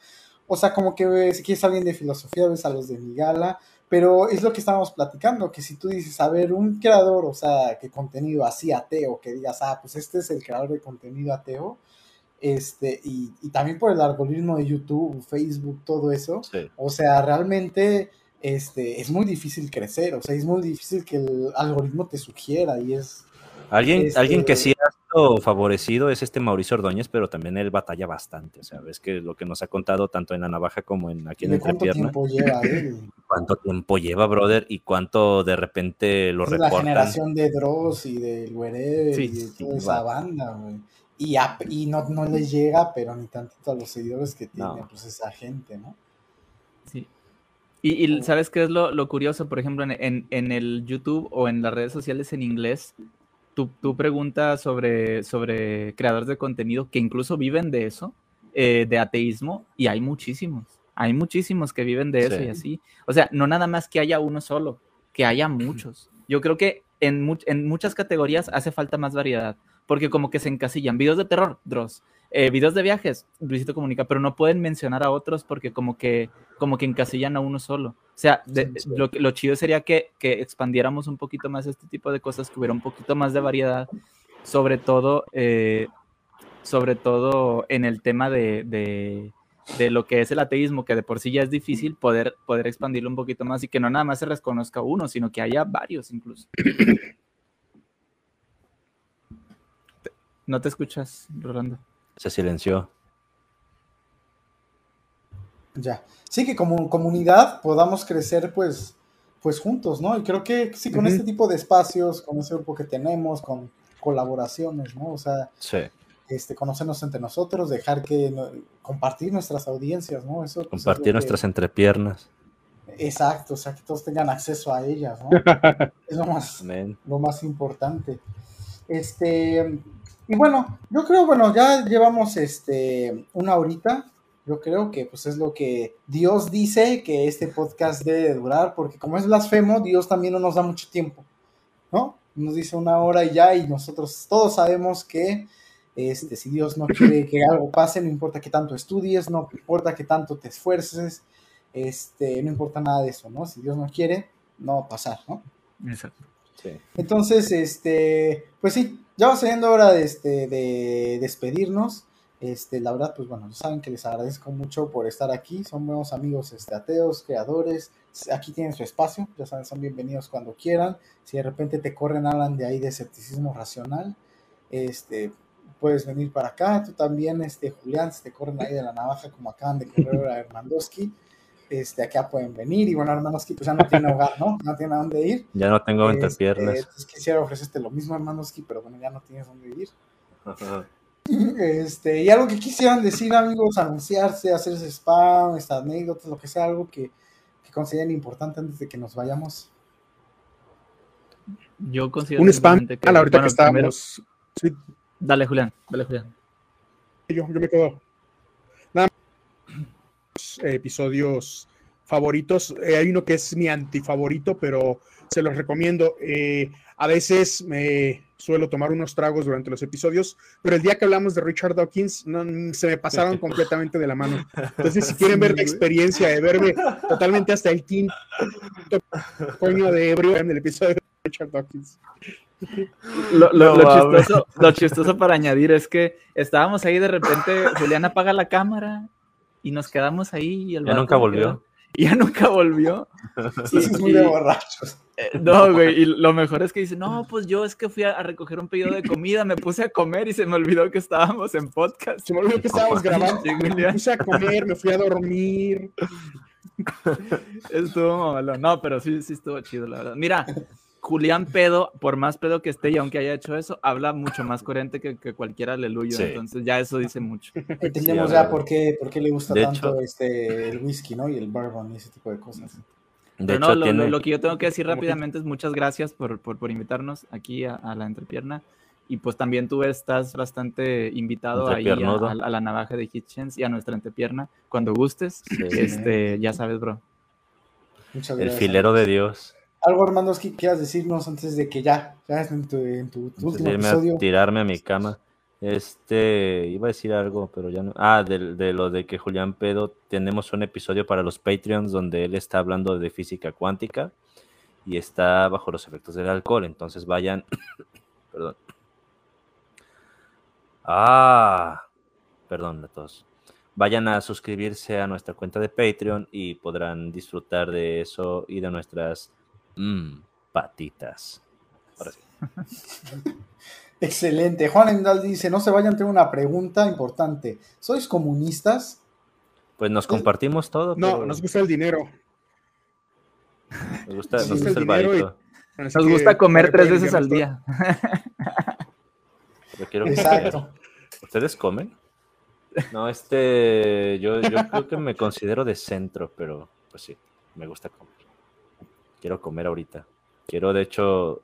o sea, como que eh, si quieres alguien de filosofía, ves a los de Migala, pero es lo que estábamos platicando, que si tú dices, a ver, un creador, o sea, que contenido así ateo, que digas, ah, pues este es el creador de contenido ateo, este, y, y también por el algoritmo de YouTube, Facebook, todo eso, Sí. o sea, realmente este, es muy difícil crecer, o sea, es muy difícil que el algoritmo te sugiera y es... Alguien, Este- alguien que sí ha sido favorecido es este Mauricio Ordóñez, pero también él batalla bastante. O sea, ves que lo que nos ha contado tanto en la navaja como en aquí en ¿De cuánto Entrepierna, tiempo lleva él? (laughs) cuánto tiempo lleva, brother, y cuánto de repente lo Es la reportan. generación de Dross y del Wherever Sí, y de sí, toda esa va. banda, güey. Y, a- y no, no les llega, pero ni tantito a los seguidores que tiene, No. pues esa gente, ¿no? Sí. Y, y ¿sabes qué es lo, lo curioso? Por ejemplo, en, en- en el YouTube o en las redes sociales en inglés, tú, tú preguntas sobre, sobre creadores de contenido que incluso viven de eso, eh, de ateísmo, y hay muchísimos. Hay muchísimos que viven de eso Sí. y así. O sea, no nada más que haya uno solo, que haya muchos. Yo creo que en, much- en muchas categorías hace falta más variedad, porque como que se encasillan. Videos de terror, Dross. Eh, videos de viajes, Luisito Comunica, pero no pueden mencionar a otros porque como que, como que encasillan a uno solo. O sea, de- Sí, sí. Lo, lo chido sería que, que expandiéramos un poquito más este tipo de cosas, que hubiera un poquito más de variedad, sobre todo, eh, sobre todo en el tema de, de, de lo que es el ateísmo, que de por sí ya es difícil poder, poder expandirlo un poquito más y que no nada más se reconozca uno, sino que haya varios incluso. (coughs) Te- No te escuchas, Rolando. Se silenció. Ya. Sí, que como comunidad podamos crecer, pues, pues juntos, ¿no? Y creo que sí, con este tipo de espacios, con ese grupo que tenemos, con colaboraciones, ¿no? O sea, Sí. este, conocernos entre nosotros, dejar que no- compartir nuestras audiencias, ¿no? Eso pues, es Compartir que- nuestras entrepiernas. Exacto, o sea, que todos tengan acceso a ellas, ¿no? (laughs) es lo más, lo más importante. Este, y bueno, yo creo, bueno, ya llevamos este una horita. Yo creo que pues es lo que Dios dice que este podcast debe de durar, porque como es blasfemo, Dios también no nos da mucho tiempo, ¿no? Nos dice una hora y ya, y nosotros todos sabemos que este, si Dios no quiere que algo pase, no importa que tanto estudies, no importa que tanto te esfuerces, este, no importa nada de eso, ¿no? Si Dios no quiere, no va a pasar, ¿no? Exacto. Sí. Entonces, este, pues sí, ya va siendo hora de, este, de despedirnos. Este, la verdad, pues bueno, saben que les agradezco mucho por estar aquí. Son buenos amigos este, ateos, creadores. Aquí tienen su espacio, ya saben, son bienvenidos cuando quieran. Si de repente te corren, hablan de ahí de escepticismo racional, este, puedes venir para acá. Tú también, este, Julián, si te corren ahí de la navaja, como acaban de correr a Hernandowski, este, acá pueden venir. Y bueno, Hermanoski, pues ya no tiene hogar, ¿no? No tiene a dónde ir. Ya no tengo Este, entrepiernas. entonces quisiera ofrecerte lo mismo, Hermanoski, pero bueno, ya no tienes dónde ir. Este, y algo que quisieran decir, amigos, anunciarse, hacerse spam, estas anécdotas, lo que sea, algo que, que consideren importante antes de que nos vayamos. Yo considero Un spam que- a la ahorita bueno, que estábamos. Sí, dale, Julián, dale, Julián. yo, yo me quedo. Episodios favoritos. Eh, hay uno que es mi antifavorito, pero se los recomiendo. Eh, a veces me suelo tomar unos tragos durante los episodios, pero el día que hablamos de Richard Dawkins no, se me pasaron (laughs) completamente de la mano. Entonces, si quieren ver la experiencia de verme totalmente hasta el quinto coño de ebrio en el episodio de Richard Dawkins. Lo, lo- No lo mames. chistoso, lo chistoso para añadir es que estábamos ahí de repente, Julián apaga la cámara y nos quedamos ahí. Y el Ya nunca volvió. quedó. Y (laughs) ya nunca volvió. (laughs) Sí, sí, es muy de borrachos. Eh, No, güey, y lo mejor es que dice, no, pues yo es que fui a, a recoger un pedido de comida, me puse a comer y se me olvidó que estábamos en podcast. Se me olvidó que estábamos (laughs) grabando. Sí, Me puse a comer, me fui a dormir. Estuvo mamalón. No, pero sí, sí estuvo chido, la verdad. Mira, Julián Pedo, por más pedo que esté y aunque haya hecho eso, habla mucho más coherente que, que cualquier aleluyo. Sí. Entonces ya eso dice mucho. Entendemos Sí, ya por qué, por qué le gusta De tanto hecho- este, el whisky, ¿no? Y el bourbon y ese tipo de cosas. De Pero hecho, no, lo, tiene... lo- lo que yo tengo que decir rápidamente es muchas gracias por, por, por invitarnos aquí a, a la entrepierna. Y pues también tú estás bastante invitado ahí a, a- a la navaja de Hitchens y a nuestra entrepierna cuando gustes. Sí. Este, ya sabes, bro. Muchas El gracias. filero de Dios. Algo, Armando, que quieras decirnos antes de que ya, ya en tu, en tu- tu Antes último de episodio. a tirarme a mi cama. Este, iba a decir algo, pero ya no. Ah, de, de lo de que Julián Pedo, tenemos un episodio para los Patreons donde él está hablando de física cuántica y está bajo los efectos del alcohol. Entonces vayan. (coughs) perdón. Ah, perdón a todos. Vayan a suscribirse a nuestra cuenta de Patreon y podrán disfrutar de eso y de nuestras mm, patitas. Ahora sí. (laughs) Excelente. Juan Endal dice, no se vayan, tengo una pregunta importante. ¿Sois comunistas? Pues nos compartimos todo. No, pero nos gusta el dinero. nos gusta, nos el el dinero y- Nos que gusta comer tres veces al día. (laughs) Pero quiero que Exacto. ¿Ustedes comen? No, este, yo, yo creo que me considero de centro, pero pues sí, me gusta comer. Quiero comer ahorita. Quiero, de hecho,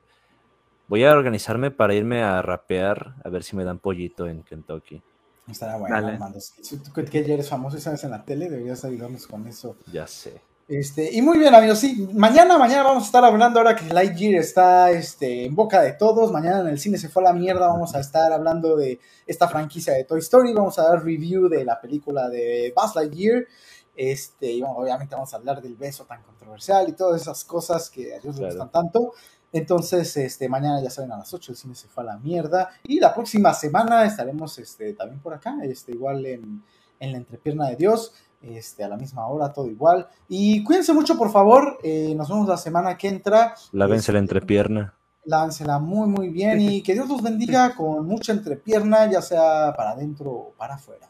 voy a organizarme para irme a rapear, a ver si me dan pollito en Kentucky. Estará bueno, Dale. Armando. Si tú que que ya eres famoso y sabes en la tele, deberías ayudarnos con eso. Ya sé. Este, y muy bien, amigos, sí, mañana, mañana vamos a estar hablando ahora que Lightyear está este, en boca de todos. Mañana en el cine se fue a la mierda. Vamos a estar hablando de esta franquicia de Toy Story. Vamos a dar review de la película de Buzz Lightyear. Este, y bueno, obviamente vamos a hablar del beso tan controversial y todas esas cosas que a Dios le Claro. gustan tanto. Entonces, este, mañana ya saben a las 8 el cine se fue a la mierda. Y la próxima semana estaremos este, también por acá, este, igual en, en la entrepierna de Dios este, a la misma hora, todo igual. Y cuídense mucho, por favor. eh, nos vemos la semana que entra. Lávense la Este, entrepierna. Lávensela muy, muy bien y que Dios los bendiga con mucha entrepierna, ya sea para adentro o para afuera.